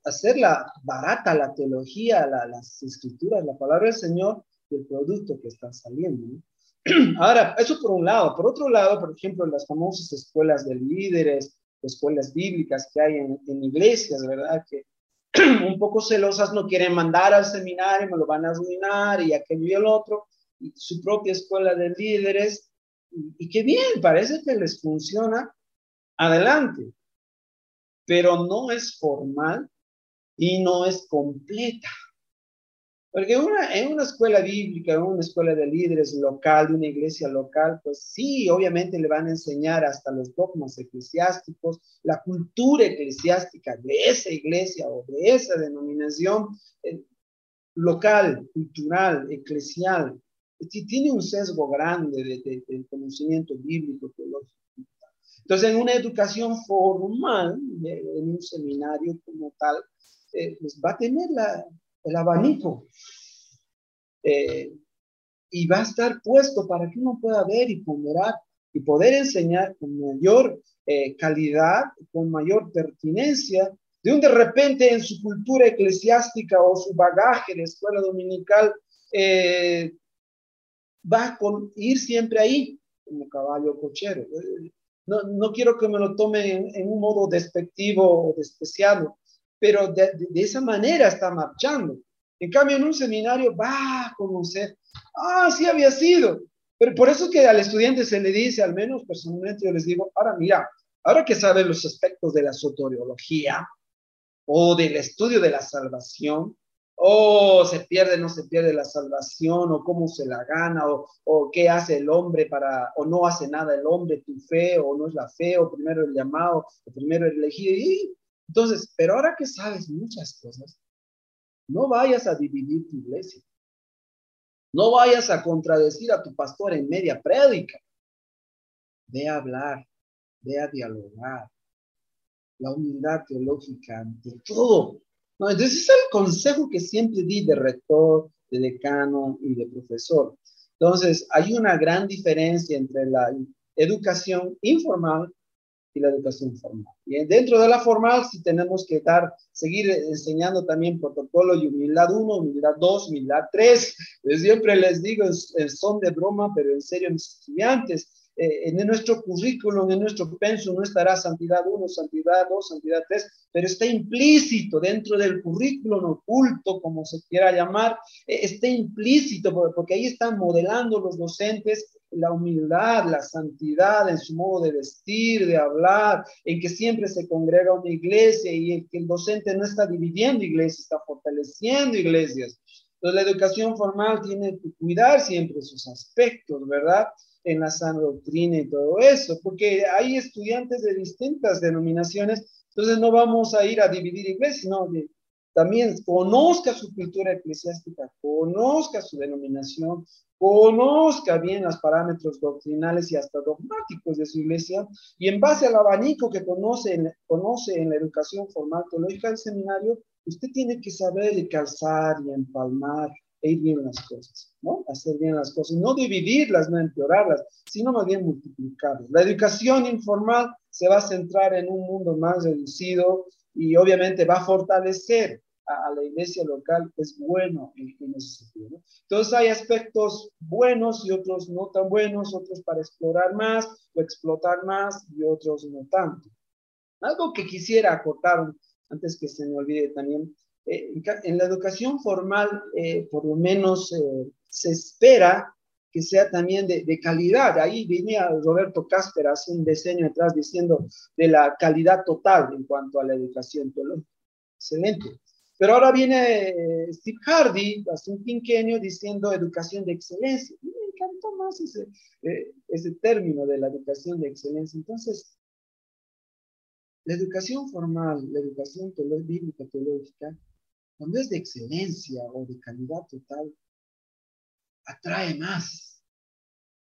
hacerla barata la teología, las escrituras, la palabra del Señor y el producto que está saliendo. Ahora, eso por un lado. Por otro lado, por ejemplo, las famosas escuelas de líderes, escuelas bíblicas que hay en, en iglesias, ¿verdad? Que un poco celosas no quieren mandar al seminario, me lo van a arruinar y aquello y el otro su propia escuela de líderes, y, qué bien, parece que les funciona, adelante, pero no es formal y no es completa. Porque una, en una escuela bíblica, en una escuela de líderes local, de una iglesia local, pues sí, obviamente le van a enseñar hasta los dogmas eclesiásticos, la cultura eclesiástica de esa iglesia o de esa denominación, eh, local, cultural, eclesial, tiene un sesgo grande de, conocimiento bíblico, teológico. Entonces, en una educación formal, en un seminario como tal, eh, pues va a tener el abanico eh, y va a estar puesto para que uno pueda ver y ponderar y poder enseñar con mayor eh, calidad, con mayor pertinencia, de un de repente en su cultura eclesiástica o su bagaje de escuela dominical, va a ir siempre ahí como caballo cochero. No, no quiero que me lo tomen en, un modo despectivo o despreciado, pero de, esa manera está marchando. En cambio, en un seminario va a conocer, ah, sí había sido. Pero por eso que al estudiante se le dice, al menos personalmente yo les digo, ahora mira, ahora que sabes los aspectos de la soteriología o del estudio de la salvación, o se pierde, no se pierde la salvación, o cómo se la gana, o, qué hace el hombre para, o no hace nada el hombre, tu fe, o no es la fe, o primero el llamado, o primero el elegido. Y, entonces, pero ahora que sabes muchas cosas, no vayas a dividir tu iglesia. No vayas a contradecir a tu pastor en media prédica. Ve a hablar, ve a dialogar. La humildad teológica ante todo no, entonces es el consejo que siempre di de rector, de decano y de profesor. Entonces, hay una gran diferencia entre la educación informal y la educación formal. Y dentro de la formal sí tenemos que dar, seguir enseñando también protocolo y humildad 1, humildad 2, humildad 3. Yo siempre les digo, son de broma, pero en serio mis estudiantes, eh, en nuestro currículum, en nuestro pensum, no estará santidad 1, santidad 2, santidad 3, pero está implícito dentro del currículum oculto, como se quiera llamar, eh, está implícito, porque ahí están modelando los docentes la humildad, la santidad en su modo de vestir, de hablar, en que siempre se congrega una iglesia y en que el docente no está dividiendo iglesias, está fortaleciendo iglesias. Entonces la educación formal tiene que cuidar siempre sus aspectos, ¿verdad? En la sana doctrina y todo eso, porque hay estudiantes de distintas denominaciones, entonces no vamos a ir a dividir iglesias, sino también conozca su cultura eclesiástica, conozca su denominación, conozca bien los parámetros doctrinales y hasta dogmáticos de su iglesia, y en base al abanico que conoce, conoce en la educación formal teológica del seminario, usted tiene que saber calzar y empalmar ir bien las cosas, ¿no? Hacer bien las cosas, no dividirlas, no empeorarlas, sino más bien multiplicarlas. La educación informal se va a centrar en un mundo más reducido y obviamente va a fortalecer a, la iglesia local, es bueno en, ese sentido. Entonces hay aspectos buenos y otros no tan buenos, otros para explorar más o explotar más y otros no tanto. Algo que quisiera acotar antes que se me olvide también eh, en la educación formal, eh, por lo menos eh, se espera que sea también de, calidad. Ahí venía Roberto Casper hace un diseño atrás diciendo de la calidad total en cuanto a la educación Excelente. Pero ahora viene Steve Hardy, hace un quinquenio, diciendo educación de excelencia. me encantó más ese, ese término de la educación de excelencia. Entonces, la educación formal, la educación bíblica teológica, cuando es de excelencia o de calidad total, atrae más.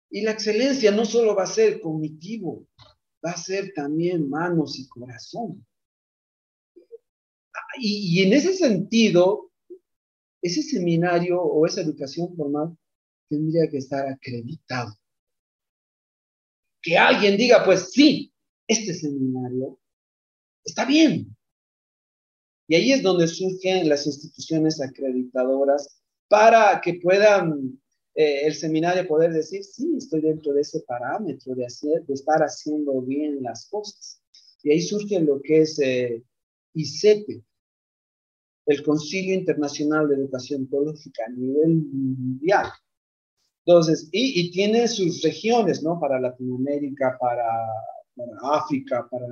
Y la excelencia no solo va a ser cognitivo, va a ser también manos y corazón. Y, en ese sentido, ese seminario o esa educación formal tendría que estar acreditado. Que alguien diga, pues sí, este seminario está bien, y ahí es donde surgen las instituciones acreditadoras para que puedan eh, el seminario poder decir, sí, estoy dentro de ese parámetro de, hacer, de estar haciendo bien las cosas. Y ahí surge lo que es eh, ICETE, el Concilio Internacional de Educación Teológica a nivel mundial. Entonces, y, y tiene sus regiones, ¿no? Para Latinoamérica, para, para África, para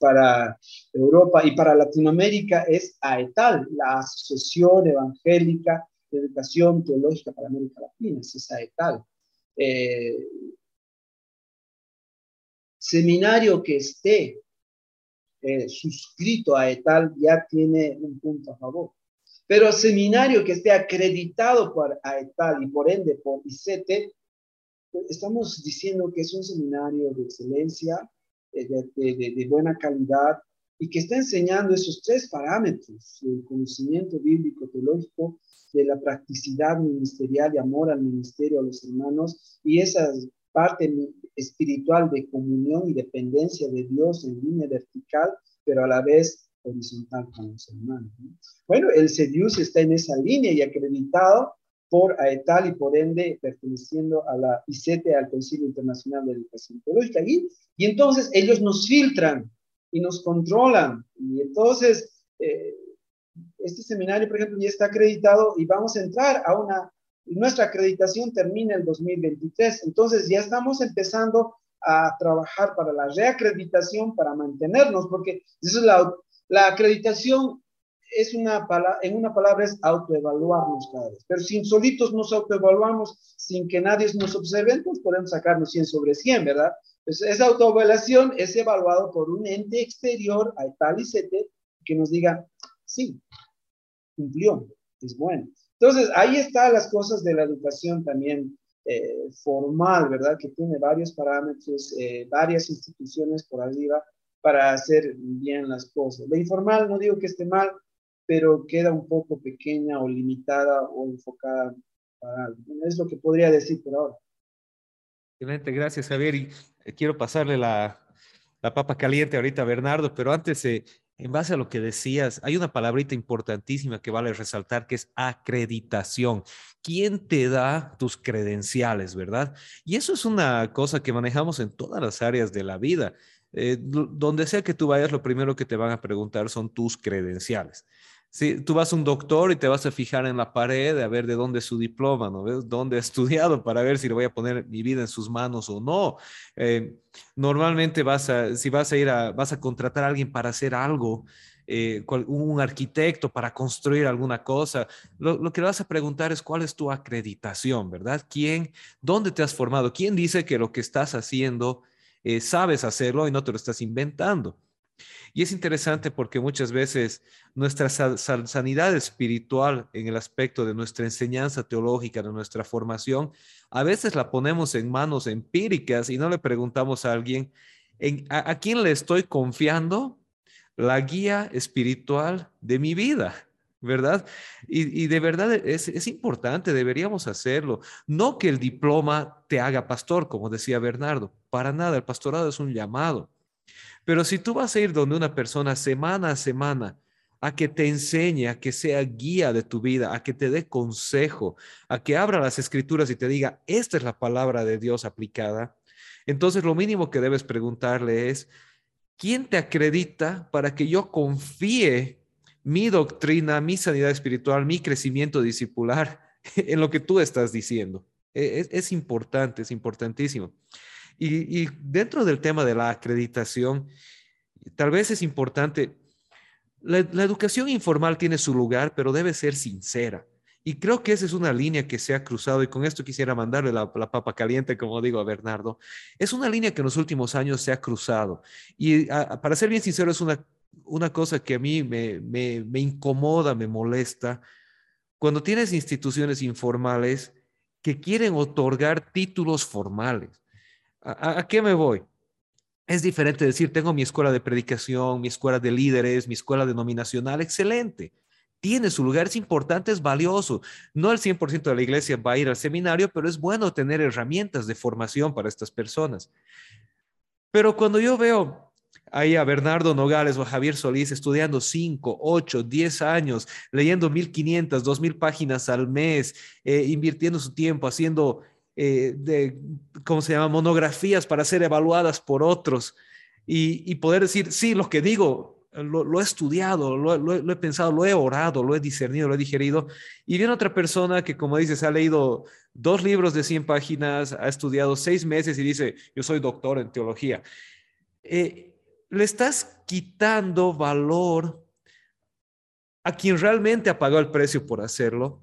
para Europa y para Latinoamérica es AETAL, la Asociación Evangélica de Educación Teológica para América Latina, es AETAL. Eh, seminario que esté eh, suscrito a ETAL ya tiene un punto a favor. Pero seminario que esté acreditado por AETAL y por ende por ICETE, estamos diciendo que es un seminario de excelencia, eh, de, de, buena calidad y que está enseñando esos tres parámetros, el conocimiento bíblico, teológico, de la practicidad ministerial, de amor al ministerio, a los hermanos, y esa parte espiritual de comunión y dependencia de Dios en línea vertical, pero a la vez horizontal con los hermanos. Bueno, el CEDIUS está en esa línea y acreditado por AETAL y por ende perteneciendo a la ICETE, al Concilio Internacional de Educación Teológica. Y, y entonces ellos nos filtran y nos controlan. Y entonces, eh, este seminario, por ejemplo, ya está acreditado y vamos a entrar a una, nuestra acreditación termina el 2023. Entonces ya estamos empezando a trabajar para la reacreditación, para mantenernos, porque eso es la, la acreditación es una en una palabra es autoevaluarnos cada vez. Pero si solitos nos autoevaluamos sin que nadie nos observe, entonces podemos sacarnos 100 sobre 100, ¿verdad? Pues esa autoevaluación es evaluado por un ente exterior, a tal y que nos diga, sí, cumplió, es bueno. Entonces, ahí están las cosas de la educación también eh, formal, ¿verdad? Que tiene varios parámetros, eh, varias instituciones por arriba para hacer bien las cosas. La informal no digo que esté mal, pero queda un poco pequeña o limitada o enfocada para algo. Es lo que podría decir por ahora. Excelente, gracias Javier. Y eh, quiero pasarle la, la, papa caliente ahorita a Bernardo, pero antes, eh, en base a lo que decías, hay una palabrita importantísima que vale resaltar, que es acreditación. ¿Quién te da tus credenciales, verdad? Y eso es una cosa que manejamos en todas las áreas de la vida. Eh, donde sea que tú vayas, lo primero que te van a preguntar son tus credenciales. Si tú vas a un doctor y te vas a fijar en la pared a ver de dónde es su diploma, ¿no ves? ¿Dónde ha estudiado para ver si le voy a poner mi vida en sus manos o no? Eh, normalmente vas a, si vas a ir a, vas a contratar a alguien para hacer algo, eh, un arquitecto para construir alguna cosa, lo, que vas a preguntar es cuál es tu acreditación, ¿verdad? ¿Quién, dónde te has formado? ¿Quién dice que lo que estás haciendo eh, sabes hacerlo y no te lo estás inventando. Y es interesante porque muchas veces nuestra sanidad espiritual en el aspecto de nuestra enseñanza teológica, de nuestra formación, a veces la ponemos en manos empíricas y no le preguntamos a alguien, a, quién le estoy confiando la guía espiritual de mi vida? ¿verdad? Y, de verdad es, es, importante, deberíamos hacerlo. No que el diploma te haga pastor, como decía Bernardo, para nada, el pastorado es un llamado. Pero si tú vas a ir donde una persona semana a semana a que te enseñe, a que sea guía de tu vida, a que te dé consejo, a que abra las escrituras y te diga, esta es la palabra de Dios aplicada, entonces lo mínimo que debes preguntarle es, ¿quién te acredita para que yo confíe mi doctrina, mi sanidad espiritual, mi crecimiento discipular en lo que tú estás diciendo. E, es, importante, es importantísimo. Y, dentro del tema de la acreditación, tal vez es importante, la, educación informal tiene su lugar, pero debe ser sincera. Y creo que esa es una línea que se ha cruzado y con esto quisiera mandarle la, papa caliente, como digo a Bernardo. Es una línea que en los últimos años se ha cruzado. Y para ser bien sincero, es una una cosa que a mí me, me, incomoda, me molesta, cuando tienes instituciones informales que quieren otorgar títulos formales. ¿A, qué me voy? Es diferente decir, tengo mi escuela de predicación, mi escuela de líderes, mi escuela denominacional, excelente. Tiene su lugar, es importante, es valioso. No el 100% de la iglesia va a ir al seminario, pero es bueno tener herramientas de formación para estas personas. Pero cuando yo veo ahí a Bernardo Nogales o a Javier Solís estudiando 5, 8, 10 años, leyendo 1500, 2000 páginas al mes, eh, invirtiendo su tiempo, haciendo, eh, de, ¿cómo se llama?, monografías para ser evaluadas por otros y, poder decir, sí, lo que digo, lo, he estudiado, lo, he pensado, lo he orado, lo he discernido, lo he digerido. Y viene otra persona que, como dices, ha leído dos libros de 100 páginas, ha estudiado seis meses y dice, yo soy doctor en teología. Eh, le estás quitando valor a quien realmente ha pagado el precio por hacerlo.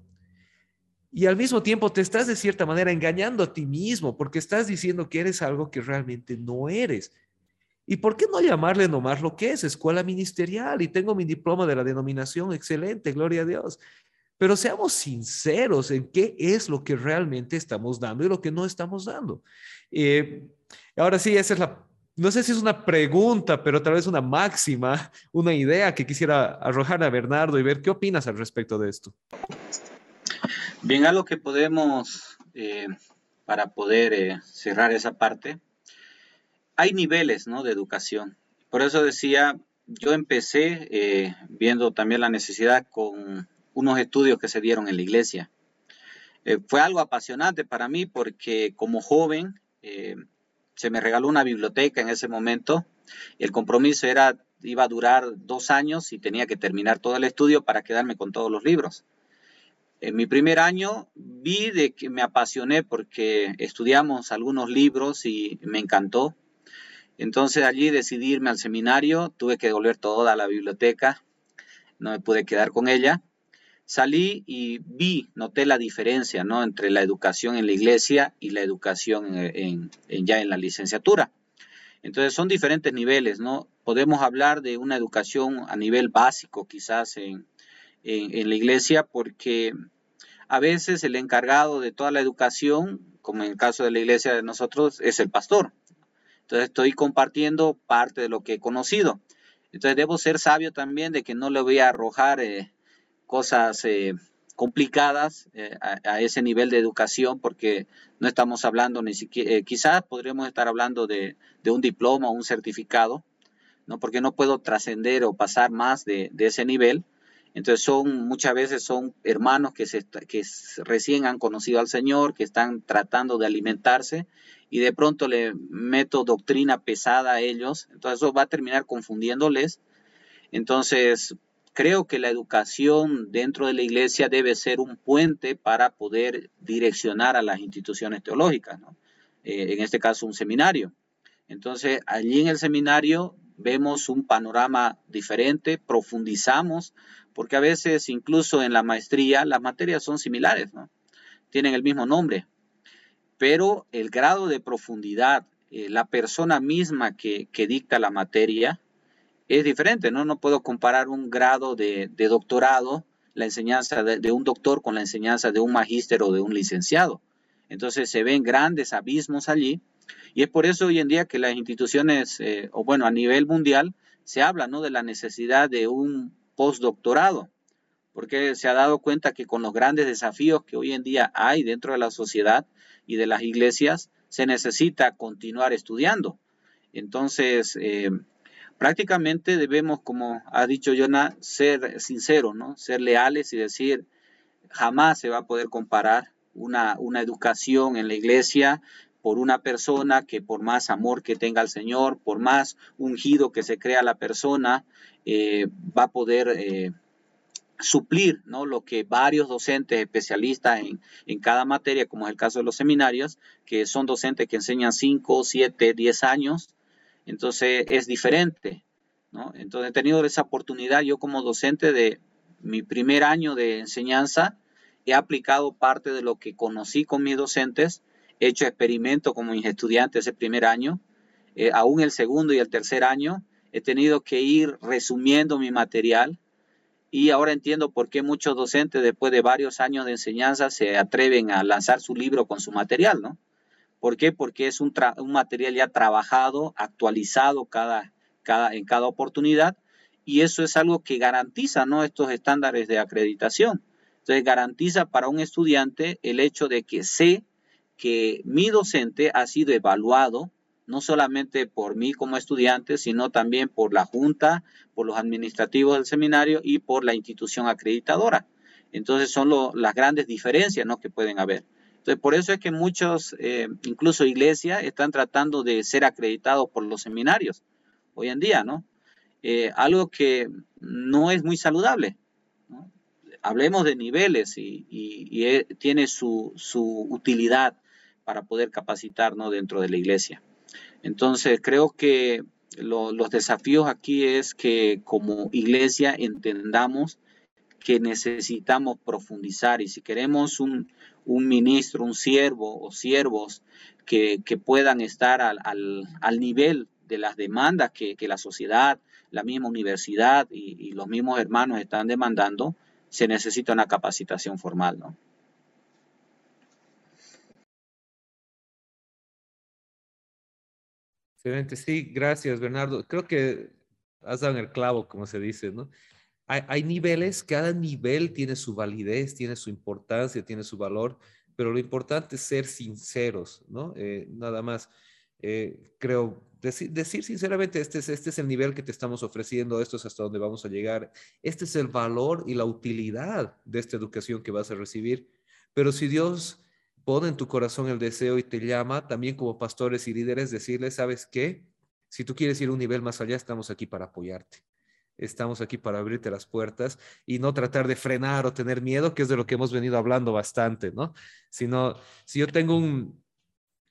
Y al mismo tiempo te estás de cierta manera engañando a ti mismo porque estás diciendo que eres algo que realmente no eres. ¿Y por qué no llamarle nomás lo que es escuela ministerial? Y tengo mi diploma de la denominación, excelente, gloria a Dios. Pero seamos sinceros en qué es lo que realmente estamos dando y lo que no estamos dando. Eh, ahora sí, esa es la, no sé si es una pregunta, pero tal vez una máxima, una idea que quisiera arrojar a Bernardo y ver qué opinas al respecto de esto. Bien, algo que podemos, eh, para poder eh, cerrar esa parte, hay niveles ¿no? de educación. Por eso decía, yo empecé viendo también la necesidad con unos estudios que se dieron en la iglesia. Eh, fue algo apasionante para mí porque como joven eh, se me regaló una biblioteca en ese momento. El compromiso era, iba a durar dos años y tenía que terminar todo el estudio para quedarme con todos los libros. En mi primer año vi de que me apasioné porque estudiamos algunos libros y me encantó. Entonces allí decidí irme al seminario, tuve que devolver toda la biblioteca, no me pude quedar con ella salí y vi, noté la diferencia ¿no? entre la educación en la iglesia y la educación en, ya en la licenciatura. Entonces son diferentes niveles, ¿no? Podemos hablar de una educación a nivel básico quizás en, en la iglesia porque a veces el encargado de toda la educación, como en el caso de la iglesia de nosotros, es el pastor. Entonces estoy compartiendo parte de lo que he conocido. Entonces debo ser sabio también de que no le voy a arrojar eh, cosas eh, complicadas eh, a, ese nivel de educación porque no estamos hablando ni siquiera, quizás podríamos estar hablando de, un diploma o un certificado, ¿no? porque no puedo trascender o pasar más de, ese nivel. Entonces son muchas veces son hermanos que, recién han conocido al Señor, que están tratando de alimentarse y de pronto le meto doctrina pesada a ellos. Entonces eso va a terminar confundiéndoles. Entonces Creo que la educación dentro de la iglesia debe ser un puente para poder direccionar a las instituciones teológicas, eh, en este caso un seminario. Entonces, allí en el seminario vemos un panorama diferente, profundizamos, porque a veces incluso en la maestría las materias son similares, ¿no? tienen el mismo nombre, pero el grado de profundidad, eh, la persona misma que, que dicta la materia, es diferente, ¿no? No puedo comparar un grado de, doctorado, la enseñanza de, un doctor con la enseñanza de un magíster o de un licenciado. Entonces se ven grandes abismos allí y es por eso hoy en día que las instituciones, eh, o bueno, a nivel mundial, se habla, ¿no? De la necesidad de un postdoctorado, porque se ha dado cuenta que con los grandes desafíos que hoy en día hay dentro de la sociedad y de las iglesias, se necesita continuar estudiando. Entonces, eh, prácticamente debemos, como ha dicho Jonah, ser sinceros, ¿no? Ser leales y decir, jamás se va a poder comparar una, una educación en la iglesia por una persona que por más amor que tenga el Señor, por más ungido que se crea la persona, eh, va a poder eh, suplir ¿no? lo que varios docentes especialistas en, en, cada materia, como es el caso de los seminarios, que son docentes que enseñan 5, 7, 10 años, entonces es diferente, ¿no? Entonces he tenido esa oportunidad yo como docente de mi primer año de enseñanza, he aplicado parte de lo que conocí con mis docentes, he hecho experimentos como mis estudiantes ese primer año, eh, aún el segundo y el tercer año, he tenido que ir resumiendo mi material y ahora entiendo por qué muchos docentes después de varios años de enseñanza se atreven a lanzar su libro con su material, ¿no? ¿Por qué? Porque es un, material ya trabajado, actualizado cada, en cada oportunidad y eso es algo que garantiza ¿no? estos estándares de acreditación. Entonces garantiza para un estudiante el hecho de que sé que mi docente ha sido evaluado no solamente por mí como estudiante, sino también por la Junta, por los administrativos del seminario y por la institución acreditadora. Entonces son las grandes diferencias ¿no? que pueden haber por eso es que muchos, eh, incluso iglesias, están tratando de ser acreditados por los seminarios hoy en día, ¿no? Eh, algo que no es muy saludable. Hablemos de niveles y, eh, tiene su, utilidad para poder capacitarnos dentro de la iglesia. Entonces, creo que los desafíos aquí es que como iglesia entendamos que necesitamos profundizar y si queremos un, un ministro, un siervo o siervos que, puedan estar al, nivel de las demandas que, la sociedad, la misma universidad y, los mismos hermanos están demandando, se necesita una capacitación formal, ¿no? Sí, gracias Bernardo. Creo que has dado en el clavo, como se dice, ¿no? Hay, hay, niveles, cada nivel tiene su validez, tiene su importancia, tiene su valor, pero lo importante es ser sinceros, ¿no? Eh, nada más. Eh, creo, decir, decir, sinceramente, este es, este es el nivel que te estamos ofreciendo, esto es hasta donde vamos a llegar, este es el valor y la utilidad de esta educación que vas a recibir. Pero si Dios pone en tu corazón el deseo y te llama, también como pastores y líderes, decirles, ¿sabes qué? Si tú quieres ir un nivel más allá, estamos aquí para apoyarte. Estamos aquí para abrirte las puertas y no tratar de frenar o tener miedo, que es de lo que hemos venido hablando bastante, ¿no? Sino, si yo tengo un,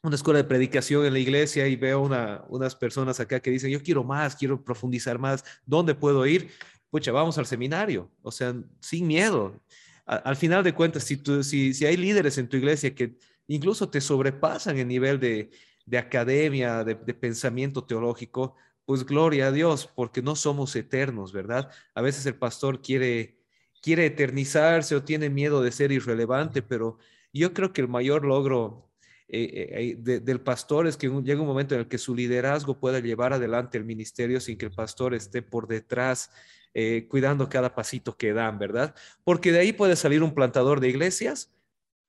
una escuela de predicación en la iglesia y veo una, unas personas acá que dicen, yo quiero más, quiero profundizar más, ¿dónde puedo ir? Pucha, vamos al seminario, o sea, sin miedo. Al final de cuentas, si, hay líderes en tu iglesia que incluso te sobrepasan el nivel de, de academia, de, pensamiento teológico, pues gloria a Dios, porque no somos eternos, ¿verdad? A veces el pastor quiere, eternizarse o tiene miedo de ser irrelevante, pero yo creo que el mayor logro eh, eh, del pastor es que llega un momento en el que su liderazgo pueda llevar adelante el ministerio sin que el pastor esté por detrás eh, cuidando cada pasito que dan, ¿verdad? Porque de ahí puede salir un plantador de iglesias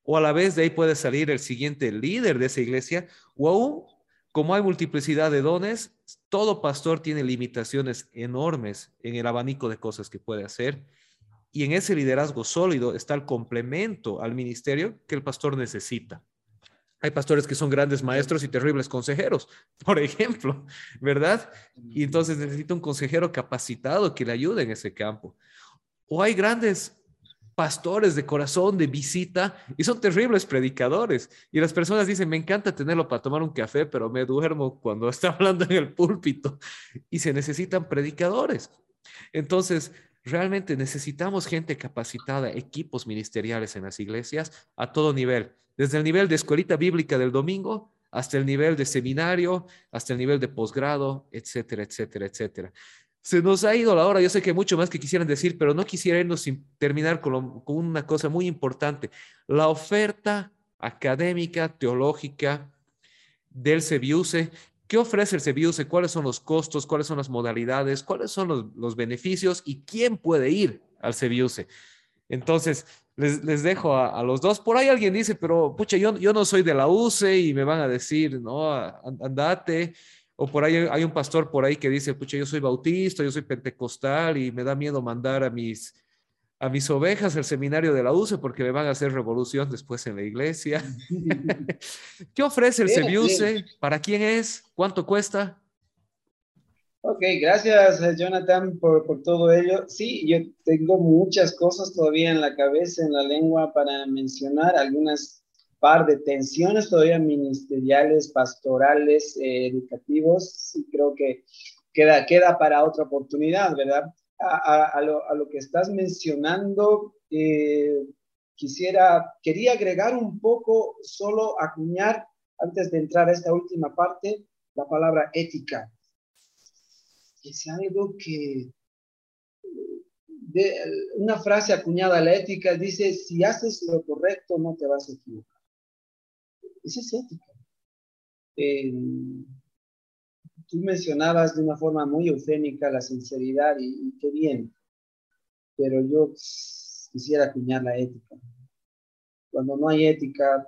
o a la vez de ahí puede salir el siguiente líder de esa iglesia o aún, como hay multiplicidad de dones, todo pastor tiene limitaciones enormes en el abanico de cosas que puede hacer. Y en ese liderazgo sólido está el complemento al ministerio que el pastor necesita. Hay pastores que son grandes maestros y terribles consejeros, por ejemplo, ¿verdad? Y entonces necesita un consejero capacitado que le ayude en ese campo. O hay grandes pastores de corazón, de visita, y son terribles predicadores. Y las personas dicen, me encanta tenerlo para tomar un café, pero me duermo cuando está hablando en el púlpito. Y se necesitan predicadores. Entonces, realmente necesitamos gente capacitada, equipos ministeriales en las iglesias a todo nivel desde el nivel de escuelita bíblica del domingo hasta el nivel de seminario, hasta el nivel de posgrado, etcétera, etcétera, etcétera. Se nos ha ido la hora, yo sé que hay mucho más que quisieran decir, pero no quisiera irnos sin terminar con, una cosa muy importante. La oferta académica, teológica del CEBIUSE, ¿qué ofrece el CEBIUSE? ¿Cuáles son los costos? ¿Cuáles son las modalidades? ¿Cuáles son los, los beneficios? ¿Y quién puede ir al CEBIUSE? Entonces, les, dejo a, los dos. Por ahí alguien dice, pero pucha, yo, yo no soy de la UCE y me van a decir, no, andate. O por ahí hay un pastor por ahí que dice, pucha, yo soy bautista, yo soy pentecostal y me da miedo mandar a mis, a mis ovejas al seminario de la UCE porque me van a hacer revolución después en la iglesia. ¿Qué ofrece el CEBIUCE? ¿Para quién es? ¿Cuánto cuesta? Ok, gracias eh, Jonathan por, por, todo ello. Sí, yo tengo muchas cosas todavía en la cabeza, en la lengua para mencionar, algunas par de tensiones todavía ministeriales, pastorales, eh, educativos. Sí, creo que queda, queda para otra oportunidad, ¿verdad? A, a, lo, a lo, que estás mencionando, eh, quisiera, quería agregar un poco, solo acuñar, antes de entrar a esta última parte, la palabra ética es algo que, de, una frase acuñada a la ética dice, si haces lo correcto no te vas a equivocar. Esa es ética. Eh, tú mencionabas de una forma muy eufémica la sinceridad y, y qué bien, pero yo quisiera acuñar la ética. Cuando no hay ética,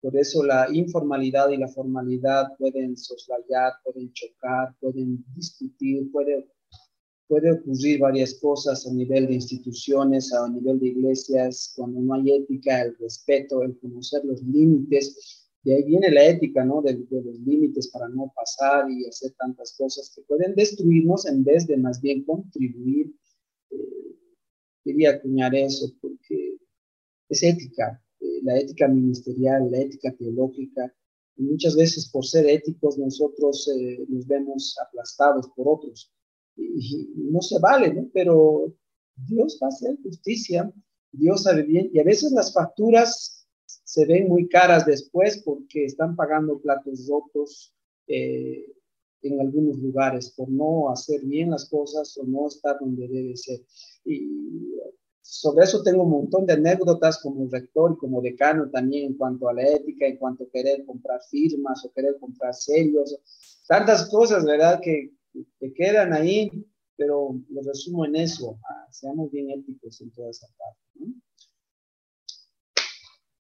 por eso la informalidad y la formalidad pueden soslayar, pueden chocar, pueden discutir, puede, puede ocurrir varias cosas a nivel de instituciones, a nivel de iglesias, cuando no hay ética, el respeto, el conocer los límites. De ahí viene la ética, ¿no? De, los límites para no pasar y hacer tantas cosas que pueden destruirnos en vez de más bien contribuir. Eh, quería acuñar eso porque es ética, la ética ministerial, la ética teológica. Y muchas veces por ser éticos nosotros eh, nos vemos aplastados por otros. Y, no se vale, ¿no? Pero Dios va a hacer justicia, Dios sabe bien. Y a veces las facturas se ven muy caras después porque están pagando platos rotos, eh, en algunos lugares por no hacer bien las cosas o no estar donde debe ser. Y sobre eso tengo un montón de anécdotas como rector y como decano también en cuanto a la ética, en cuanto a querer comprar firmas o querer comprar sellos, tantas cosas, ¿verdad? Que, que quedan ahí, pero lo resumo en eso, seamos bien éticos en toda esa parte. ¿no?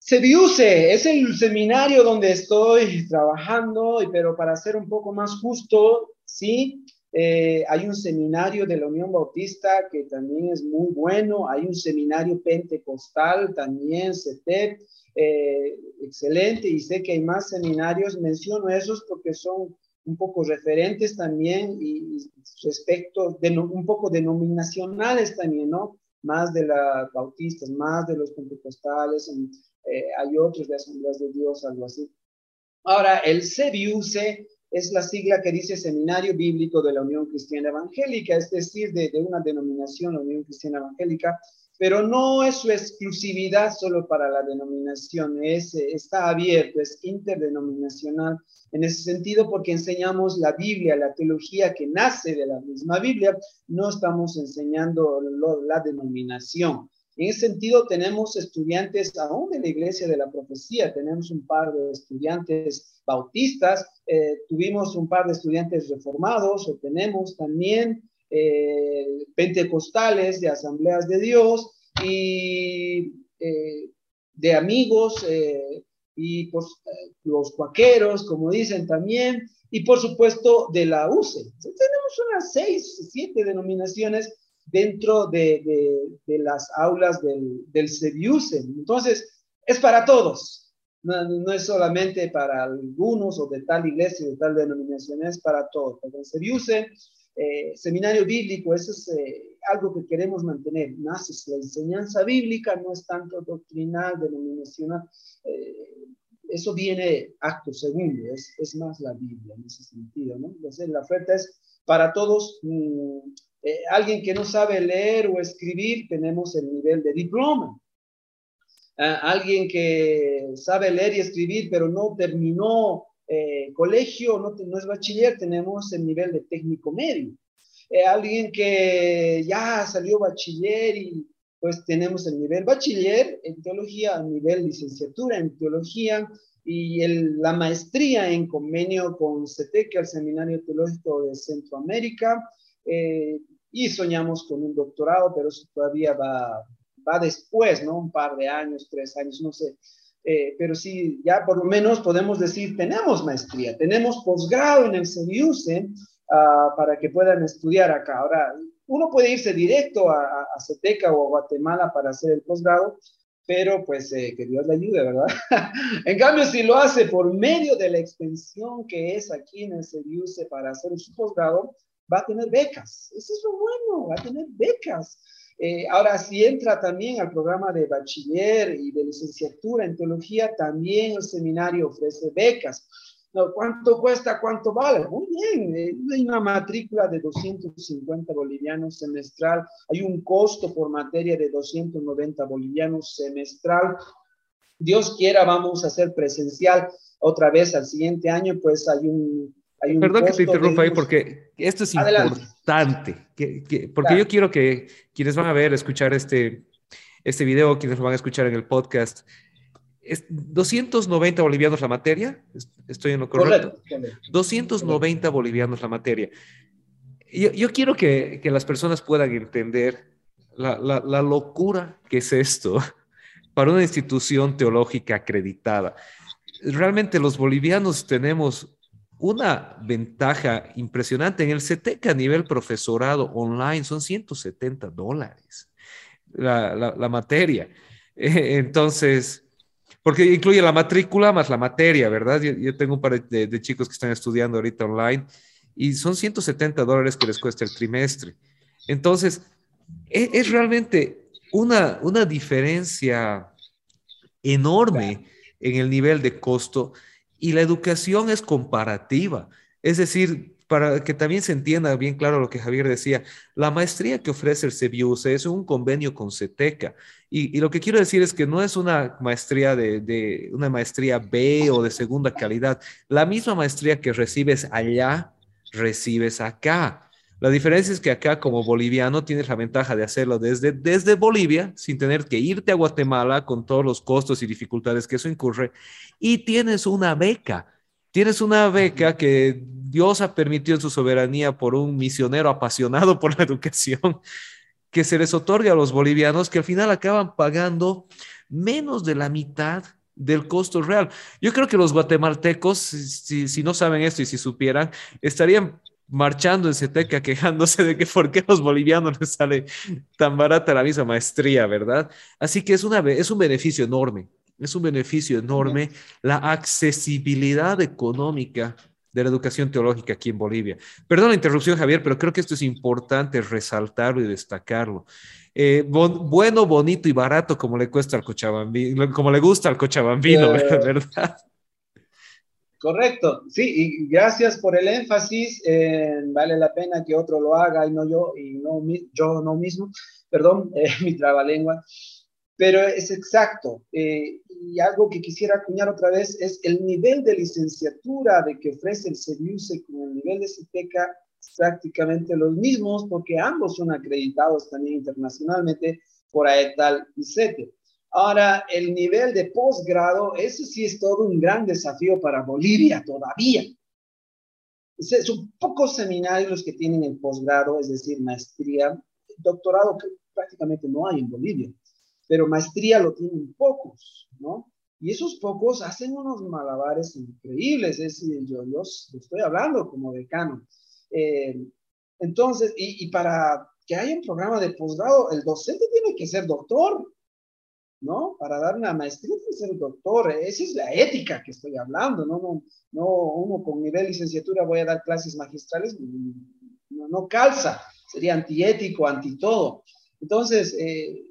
Sebiuse es el seminario donde estoy trabajando, pero para ser un poco más justo, sí, eh, hay un seminario de la Unión Bautista que también es muy bueno, hay un seminario pentecostal también, CETEP, eh, excelente, y sé que hay más seminarios, menciono esos porque son un poco referentes también y, respecto de un poco denominacionales también, ¿no? Más de las bautistas, más de los pentecostales, eh, hay otros de Asambleas de Dios, algo así. Ahora, el CBUC es la sigla que dice Seminario Bíblico de la Unión Cristiana Evangélica, es decir, de, una denominación, la Unión Cristiana Evangélica, pero no es su exclusividad solo para la denominación, es, está abierto, es interdenominacional en ese sentido porque enseñamos la Biblia, la teología que nace de la misma Biblia, no estamos enseñando la denominación. En ese sentido, tenemos estudiantes aún de la Iglesia de la Profecía, tenemos un par de estudiantes bautistas, eh, tuvimos un par de estudiantes reformados, tenemos también eh, pentecostales de asambleas de Dios y eh, de amigos y pues, los cuaqueros, como dicen también, y por supuesto de la UCE. Tenemos unas seis, siete denominaciones dentro de, las aulas del, del Entonces, es para todos. No, es solamente para algunos o de tal iglesia, de tal denominación, es para todos. El CEBIUSE, eh, seminario bíblico, eso es eh, algo que queremos mantener. Nace la enseñanza bíblica, no es tanto doctrinal, denominacional. Eh, eso viene acto segundo, es, es, más la Biblia en ese sentido, ¿no? Entonces, la oferta es para todos. Mm, eh, alguien que no sabe leer o escribir, tenemos el nivel de diploma. Ah, alguien que sabe leer y escribir, pero no terminó eh, colegio, no, no, es bachiller, tenemos el nivel de técnico medio. Eh, alguien que ya salió bachiller y pues tenemos el nivel bachiller en teología, el nivel licenciatura en teología y la maestría en convenio con CETEC, el Seminario Teológico de Centroamérica, eh, y soñamos con un doctorado, pero eso todavía va, va después, ¿no? Un par de años, tres años, no sé. Eh, pero sí, ya por lo menos podemos decir, tenemos maestría, tenemos posgrado en el CEBIUSE ah, para que puedan estudiar acá. Ahora, uno puede irse directo a, a CETECA o a Guatemala para hacer el posgrado, pero pues eh, que Dios le ayude, ¿verdad? en cambio, si lo hace por medio de la extensión que es aquí en el CEBIUSE para hacer su posgrado, va a tener becas. Eso es lo bueno, va a tener becas. Eh, ahora, si entra también al programa de bachiller y de licenciatura en teología, también el seminario ofrece becas. ¿Cuánto cuesta? ¿Cuánto vale? Muy bien, eh, hay una matrícula de 250 bolivianos semestral, hay un costo por materia de 290 bolivianos semestral. Dios quiera, vamos a hacer presencial otra vez al siguiente año, pues hay un Perdón que te interrumpa ahí porque esto es importante, que, porque yo quiero que quienes van a ver, escuchar este, este video, quienes lo van a escuchar en el podcast, es 290 bolivianos la materia, estoy en lo correcto. 290 bolivianos la materia. Yo, yo quiero que, que, las personas puedan entender la, la, la locura que es esto para una institución teológica acreditada. Realmente los bolivianos tenemos una ventaja impresionante. En el CETEC a nivel profesorado online son 170 dólares la, materia. Entonces, porque incluye la matrícula más la materia, ¿verdad? Yo, tengo un par de, chicos que están estudiando ahorita online y son 170 dólares que les cuesta el trimestre. Entonces, es, es realmente una, una diferencia enorme en el nivel de costo y la educación es comparativa. Es decir, para que también se entienda bien claro lo que Javier decía, la maestría que ofrece el CBUC es un convenio con CETECA. Y, lo que quiero decir es que no es una maestría de, de, una maestría B o de segunda calidad. La misma maestría que recibes allá, recibes acá. La diferencia es que acá como boliviano tienes la ventaja de hacerlo desde, desde Bolivia sin tener que irte a Guatemala con todos los costos y dificultades que eso incurre y tienes una beca. Tienes una beca que Dios ha permitido en su soberanía por un misionero apasionado por la educación que se les otorga a los bolivianos que al final acaban pagando menos de la mitad del costo real. Yo creo que los guatemaltecos, si, si no saben esto y si supieran, estarían marchando en Ceteca quejándose de que por qué a los bolivianos les sale tan barata la misma maestría, ¿verdad? Así que es, una, es un beneficio enorme, es un beneficio enorme la accesibilidad económica de la educación teológica aquí en Bolivia. Perdón la interrupción, Javier, pero creo que esto es importante resaltarlo y destacarlo. Eh, bueno, bonito y barato como le cuesta al cochabambino, como le gusta al cochabambino, eh, ¿verdad? Correcto, sí, y gracias por el énfasis. vale la pena que otro lo haga y no yo, y no yo no mismo, perdón, eh, mi trabalengua. Pero es exacto. Y algo que quisiera acuñar otra vez es el nivel de licenciatura de que ofrece el CEDIUSE con el nivel de CITECA prácticamente los mismos, porque ambos son acreditados también internacionalmente por AETAL y CETE. Ahora, el nivel de posgrado, eso sí es todo un gran desafío para Bolivia todavía. Son pocos seminarios los que tienen el posgrado, es decir, maestría. Doctorado que prácticamente no hay en Bolivia, pero maestría lo tienen pocos, ¿no? Y esos pocos hacen unos malabares increíbles. Es, yo, yo estoy hablando como decano. Eh, entonces, y, y para que haya un programa de posgrado, el docente tiene que ser doctor, ¿no? Para dar una maestría tiene que ser doctor, esa es la ética que estoy hablando, ¿no? No, no uno con nivel licenciatura voy a dar clases magistrales, no, no calza, sería antiético, anti todo. Entonces, eh,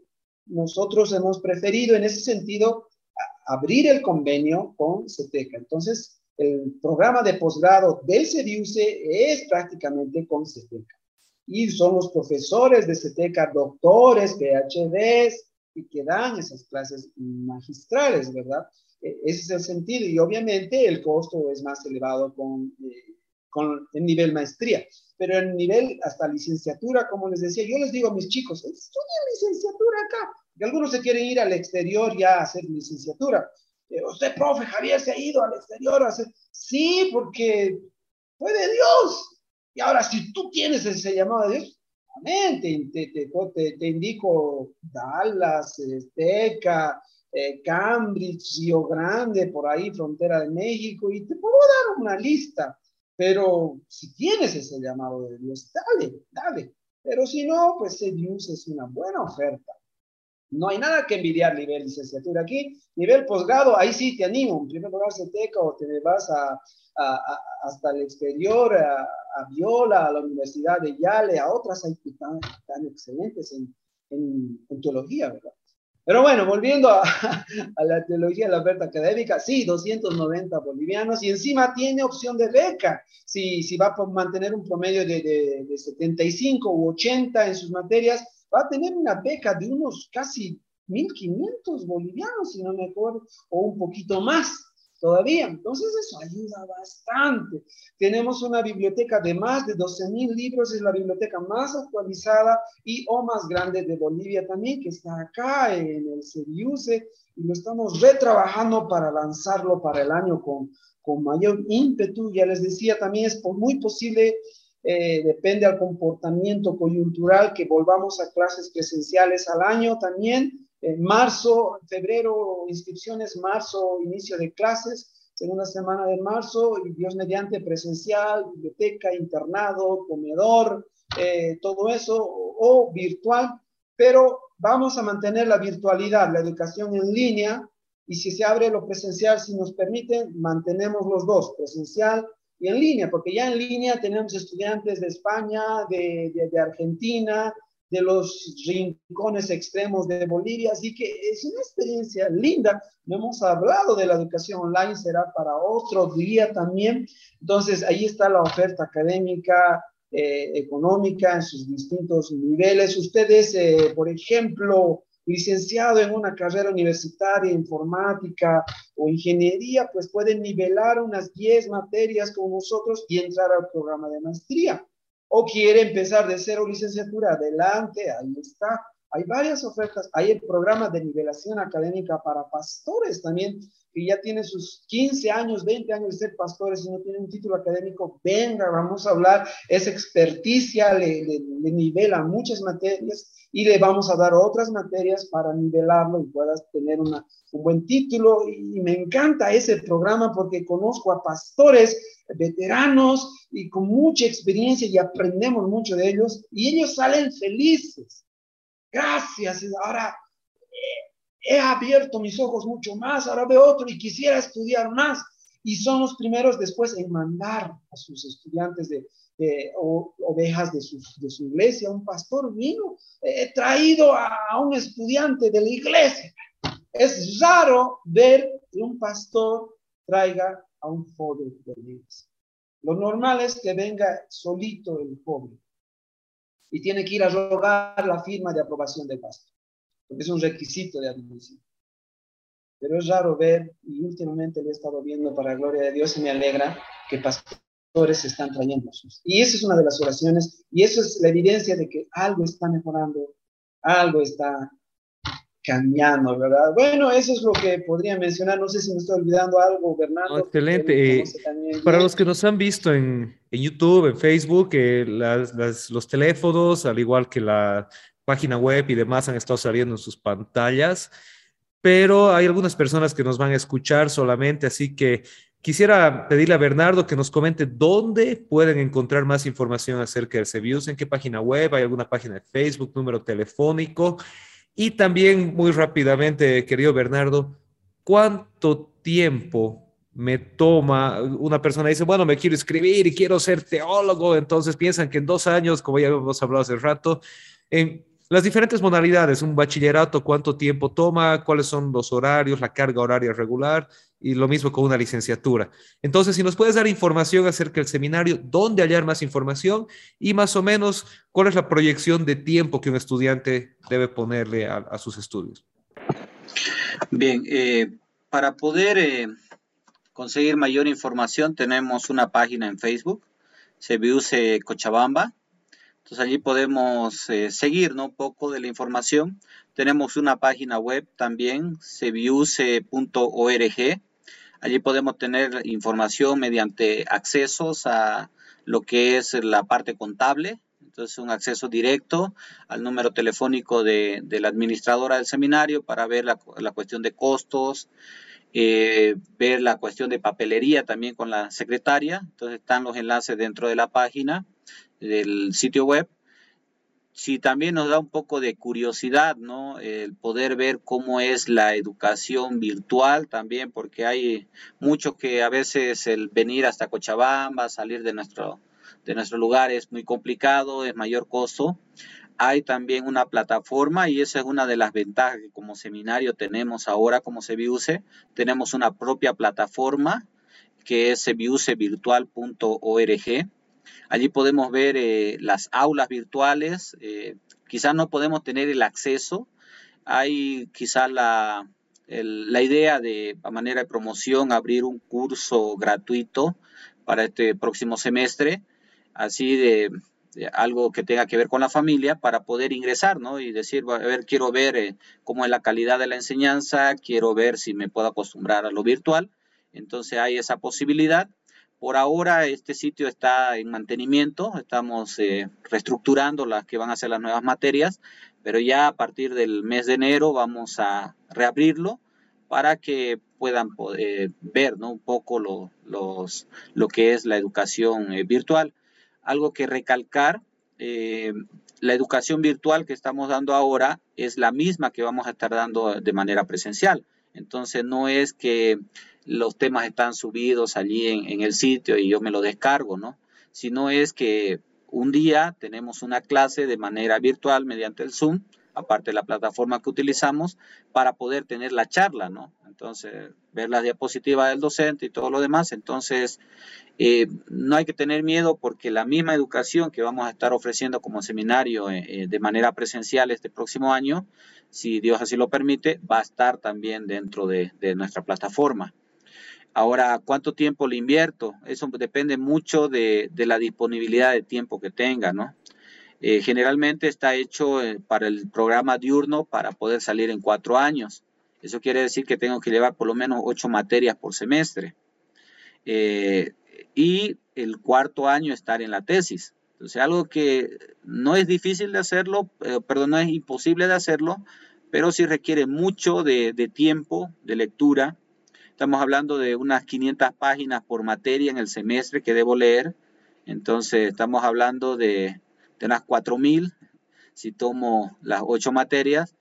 nosotros hemos preferido en ese sentido abrir el convenio con CETECA. Entonces, el programa de posgrado del CEDIUCE es prácticamente con CETECA. Y son los profesores de CETECA, doctores, PhDs, que dan esas clases magistrales, ¿verdad? E, ese es el sentido y obviamente el costo es más elevado con, eh, con el nivel maestría, pero el nivel hasta licenciatura, como les decía, yo les digo a mis chicos, estudien licenciatura acá, y algunos se quieren ir al exterior ya a hacer licenciatura. Eh, usted, profe, Javier, se ha ido al exterior a hacer... Sí, porque fue de Dios. Y ahora, si tú tienes ese llamado de Dios, te, te, te, indico Dallas, Teca, eh, Cambridge, Río Grande, por ahí, frontera de México, y te puedo dar una lista. Pero si tienes ese llamado de Dios, dale, dale. Pero si no, pues Dios es una buena oferta. No hay nada que envidiar nivel licenciatura aquí. Nivel posgrado, ahí sí te animo. En primer lugar, teca o te vas a, hasta el exterior, a, Viola, a la Universidad de Yale, a otras hay que están, excelentes en, en, teología, ¿verdad? Pero bueno, volviendo a, la teología de la oferta académica, sí, 290 bolivianos y encima tiene opción de beca. Si, si va a mantener un promedio de, de, de 75 u 80 en sus materias, va a tener una beca de unos casi 1.500 bolivianos, si no me acuerdo, o un poquito más todavía. Entonces eso ayuda bastante. Tenemos una biblioteca de más de 12.000 libros, es la biblioteca más actualizada y o más grande de Bolivia también, que está acá en el CEDIUCE y lo estamos retrabajando para lanzarlo para el año con, con mayor ímpetu. Ya les decía, también es muy posible eh, depende al comportamiento coyuntural que volvamos a clases presenciales al año también. En marzo, febrero, inscripciones, marzo, inicio de clases, segunda semana de marzo, y Dios mediante presencial, biblioteca, internado, comedor, eh, todo eso, o, virtual, pero vamos a mantener la virtualidad, la educación en línea, y si se abre lo presencial, si nos permiten, mantenemos los dos, presencial y en línea, porque ya en línea tenemos estudiantes de España, de, de, Argentina, de los rincones extremos de Bolivia, así que es una experiencia linda. No hemos hablado de la educación online, será para otro día también. Entonces, ahí está la oferta académica, eh, económica en sus distintos niveles. Ustedes, eh, por ejemplo, licenciado en una carrera universitaria, informática o ingeniería, pues puede nivelar unas 10 materias con nosotros y entrar al programa de maestría. O quiere empezar de cero licenciatura, adelante, ahí está. Hay varias ofertas. Hay el programa de nivelación académica para pastores también, que ya tiene sus 15 años, 20 años de ser pastores y no tiene un título académico. Venga, vamos a hablar. Esa experticia le, le nivela muchas materias y le vamos a dar otras materias para nivelarlo y puedas tener una, un buen título. Y me encanta ese programa porque conozco a pastores veteranos y con mucha experiencia y aprendemos mucho de ellos y ellos salen felices. Gracias. Ahora he abierto mis ojos mucho más, ahora veo otro y quisiera estudiar más. Y son los primeros después en mandar a sus estudiantes de, o, ovejas de su, de su, iglesia. Un pastor vino, he traído a, un estudiante de la iglesia. Es raro ver que un pastor traiga a un joven de la iglesia. Lo normal es que venga solito el joven y tiene que ir a rogar la firma de aprobación del pastor, porque es un requisito de admisión. Pero es raro ver, y últimamente lo he estado viendo para la gloria de Dios y me alegra, que pastores están trayendo. Y esa es una de las oraciones, y eso es la evidencia de que algo está mejorando, algo está cambiando, ¿verdad? Bueno, eso es lo que podría mencionar. No sé si me estoy olvidando algo, Bernardo. excelente. Eh, para los que nos han visto en, en YouTube, en Facebook, eh, las, las, los teléfonos, al igual que la página web y demás, han estado saliendo en sus pantallas, pero hay algunas personas que nos van a escuchar solamente, así que quisiera pedirle a Bernardo que nos comente dónde pueden encontrar más información acerca del CBUS, en qué página web, hay alguna página de Facebook, número telefónico. Y también muy rápidamente, querido Bernardo, ¿cuánto tiempo me toma? Una persona dice, bueno, me quiero escribir y quiero ser teólogo, entonces piensan que en dos años, como ya hemos hablado hace rato, en las diferentes modalidades, un bachillerato, cuánto tiempo toma, cuáles son los horarios, la carga horaria regular y lo mismo con una licenciatura. Entonces, si nos puedes dar información acerca del seminario, dónde hallar más información y más o menos cuál es la proyección de tiempo que un estudiante debe ponerle a, sus estudios. Bien, eh, para poder eh, conseguir mayor información tenemos una página en Facebook, CBUC Cochabamba, entonces allí podemos eh, seguir un poco de la información. Tenemos una página web también, cebiuse.org. Allí podemos tener información mediante accesos a lo que es la parte contable. Entonces un acceso directo al número telefónico de, la administradora del seminario para ver la, cuestión de costos, eh, ver la cuestión de papelería también con la secretaria. Entonces están los enlaces dentro de la página del sitio web. Si también nos da un poco de curiosidad, ¿no? El poder ver cómo es la educación virtual también, porque hay mucho que a veces el venir hasta Cochabamba, salir de nuestro, de nuestro lugar es muy complicado, es mayor costo. Hay también una plataforma y esa es una de las ventajas que como seminario tenemos ahora como Cebiuse. Tenemos una propia plataforma que es cebiusevirtual.org Allí podemos ver eh, las aulas virtuales. Eh, quizás no podemos tener el acceso. Hay quizás la, la idea de, a manera de promoción, abrir un curso gratuito para este próximo semestre, así de, algo que tenga que ver con la familia para poder ingresar, ¿no? Y decir, a ver, quiero ver eh, cómo es la calidad de la enseñanza, quiero ver si me puedo acostumbrar a lo virtual. Entonces hay esa posibilidad por ahora este sitio está en mantenimiento, estamos eh, reestructurando las que van a ser las nuevas materias, pero ya a partir del mes de enero vamos a reabrirlo para que puedan poder ver un poco lo, los, lo que es la educación eh, virtual. Algo que recalcar, eh, la educación virtual que estamos dando ahora es la misma que vamos a estar dando de manera presencial. Entonces no es que los temas están subidos allí en, el sitio y yo me lo descargo, ¿no? Sino es que un día tenemos una clase de manera virtual mediante el Zoom, aparte de la plataforma que utilizamos, para poder tener la charla, ¿no? Entonces, ver la diapositiva del docente y todo lo demás. Entonces, eh, no hay que tener miedo porque la misma educación que vamos a estar ofreciendo como seminario eh, eh, de manera presencial este próximo año, si Dios así lo permite, va a estar también dentro de, nuestra plataforma. Ahora, ¿cuánto tiempo le invierto? Eso depende mucho de, la disponibilidad de tiempo que tenga, ¿no? Eh, generalmente está hecho eh, para el programa diurno para poder salir en cuatro años. Eso quiere decir que tengo que llevar por lo menos ocho materias por semestre. Eh, y el cuarto año estar en la tesis. Entonces, algo que no es difícil de hacerlo, perdón, no es imposible de hacerlo, pero sí requiere mucho de tiempo, de lectura. Estamos hablando de unas 500 páginas por materia en el semestre que debo leer. Entonces, estamos hablando de de unas 4.000 si tomo las ocho materias.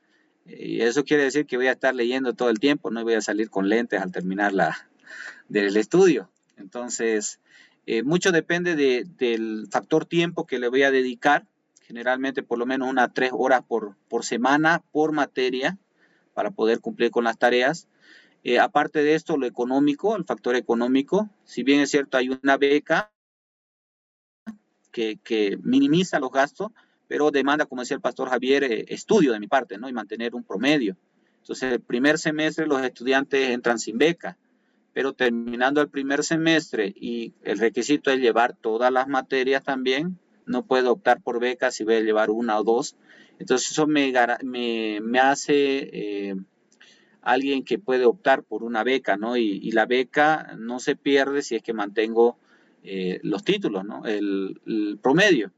Y eso quiere decir que voy a estar leyendo todo el tiempo, no voy a salir con lentes al terminar la, del estudio. Entonces, eh, mucho depende del factor tiempo que le voy a dedicar, generalmente por lo menos unas tres horas por, por semana por materia para poder cumplir con las tareas. Eh, aparte de esto, lo económico, el factor económico, si bien es cierto, hay una beca, que, minimiza los gastos, pero demanda, como decía el pastor Javier, eh, estudio de mi parte, ¿no? Y mantener un promedio. Entonces, el primer semestre los estudiantes entran sin beca, pero terminando el primer semestre y el requisito es llevar todas las materias también, no puedo optar por becas si voy a llevar una o dos. Entonces, eso me, me, hace eh, alguien que puede optar por una beca, ¿no? Y, y, la beca no se pierde si es que mantengo eh, los títulos, ¿no? El, promedio.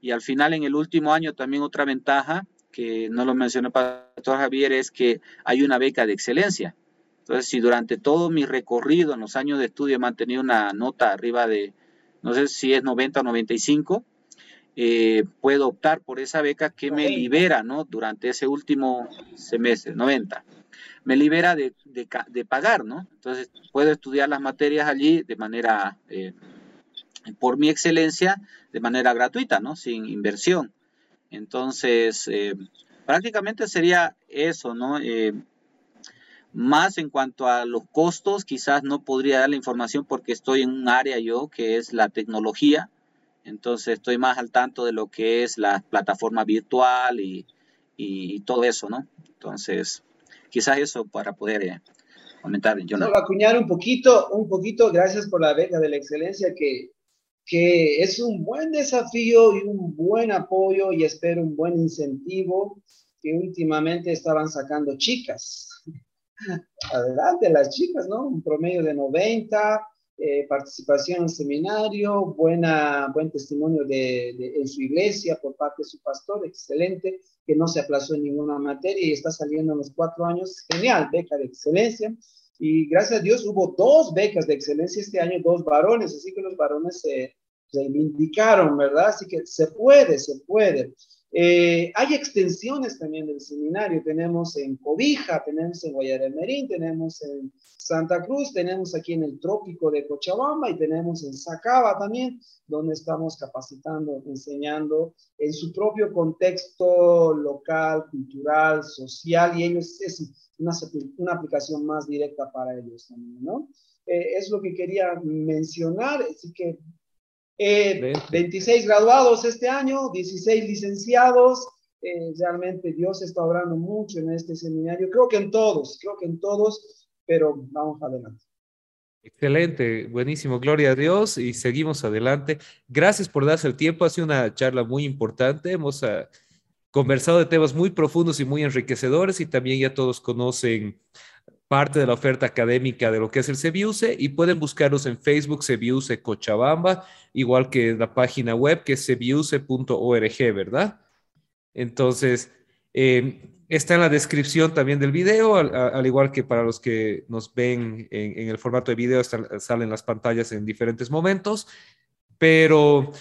Y al final, en el último año, también otra ventaja, que no lo mencionó el pastor Javier, es que hay una beca de excelencia. Entonces, si durante todo mi recorrido en los años de estudio he mantenido una nota arriba de, no sé si es 90 o 95, eh, puedo optar por esa beca que me libera, ¿no? Durante ese último semestre, 90. Me libera de, pagar, ¿no? Entonces, puedo estudiar las materias allí de manera eh, por mi excelencia de manera gratuita, ¿no? Sin inversión. Entonces, eh, prácticamente sería eso, ¿no? Eh, más en cuanto a los costos, quizás no podría dar la información porque estoy en un área yo que es la tecnología, entonces estoy más al tanto de lo que es la plataforma virtual y, todo eso, ¿no? Entonces, quizás eso para poder eh, comentar. Yo no. acuñar un poquito, un poquito, gracias por la beca de la excelencia que que es un buen desafío y un buen apoyo y espero un buen incentivo que últimamente estaban sacando chicas. Adelante las chicas, ¿no? Un promedio de 90, eh, participación en seminario, buena, buen testimonio de, en su iglesia por parte de su pastor, excelente, que no se aplazó en ninguna materia y está saliendo en los cuatro años, genial, beca de excelencia. Y gracias a Dios hubo dos becas de excelencia este año, dos varones, así que los varones se reivindicaron, ¿verdad? Así que se puede, se puede. Eh, hay extensiones también del seminario, tenemos en Cobija, tenemos en Guayaremerín, tenemos en Santa Cruz, tenemos aquí en el trópico de Cochabamba y tenemos en Sacaba también, donde estamos capacitando, enseñando en su propio contexto local, cultural, social, y ellos es una, una aplicación más directa para ellos también, ¿no? Eh, es lo que quería mencionar, así que 26 eh, graduados este año, 16 licenciados. Eh, realmente Dios está obrando mucho en este seminario. Creo que en todos, creo que en todos, pero vamos adelante. Excelente, buenísimo, gloria a Dios y seguimos adelante. Gracias por darse el tiempo, ha sido una charla muy importante. Hemos uh, conversado de temas muy profundos y muy enriquecedores y también ya todos conocen parte de la oferta académica de lo que es el CEBIUSE y pueden buscarlos en Facebook CEBIUSE Cochabamba, igual que la página web que es cebiuse.org, ¿verdad? Entonces, eh, está en la descripción también del video, al, igual que para los que nos ven en, el formato de video, salen las pantallas en diferentes momentos, pero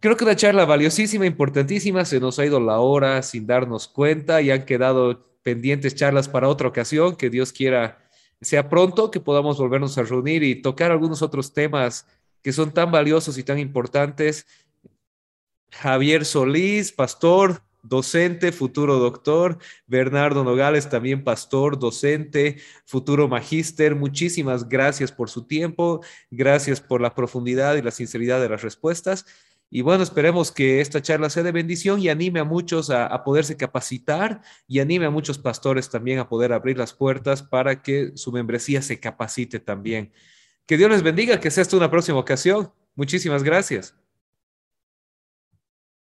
creo que una charla valiosísima, importantísima, se nos ha ido la hora sin darnos cuenta y han quedado pendientes charlas para otra ocasión, que Dios quiera sea pronto, que podamos volvernos a reunir y tocar algunos otros temas que son tan valiosos y tan importantes. Javier Solís, pastor, docente, futuro doctor, Bernardo Nogales, también pastor, docente, futuro magíster. Muchísimas gracias por su tiempo, gracias por la profundidad y la sinceridad de las respuestas. Y bueno, esperemos que esta charla sea de bendición y anime a muchos a, poderse capacitar y anime a muchos pastores también a poder abrir las puertas para que su membresía se capacite también. Que Dios les bendiga, que sea esta una próxima ocasión. Muchísimas gracias.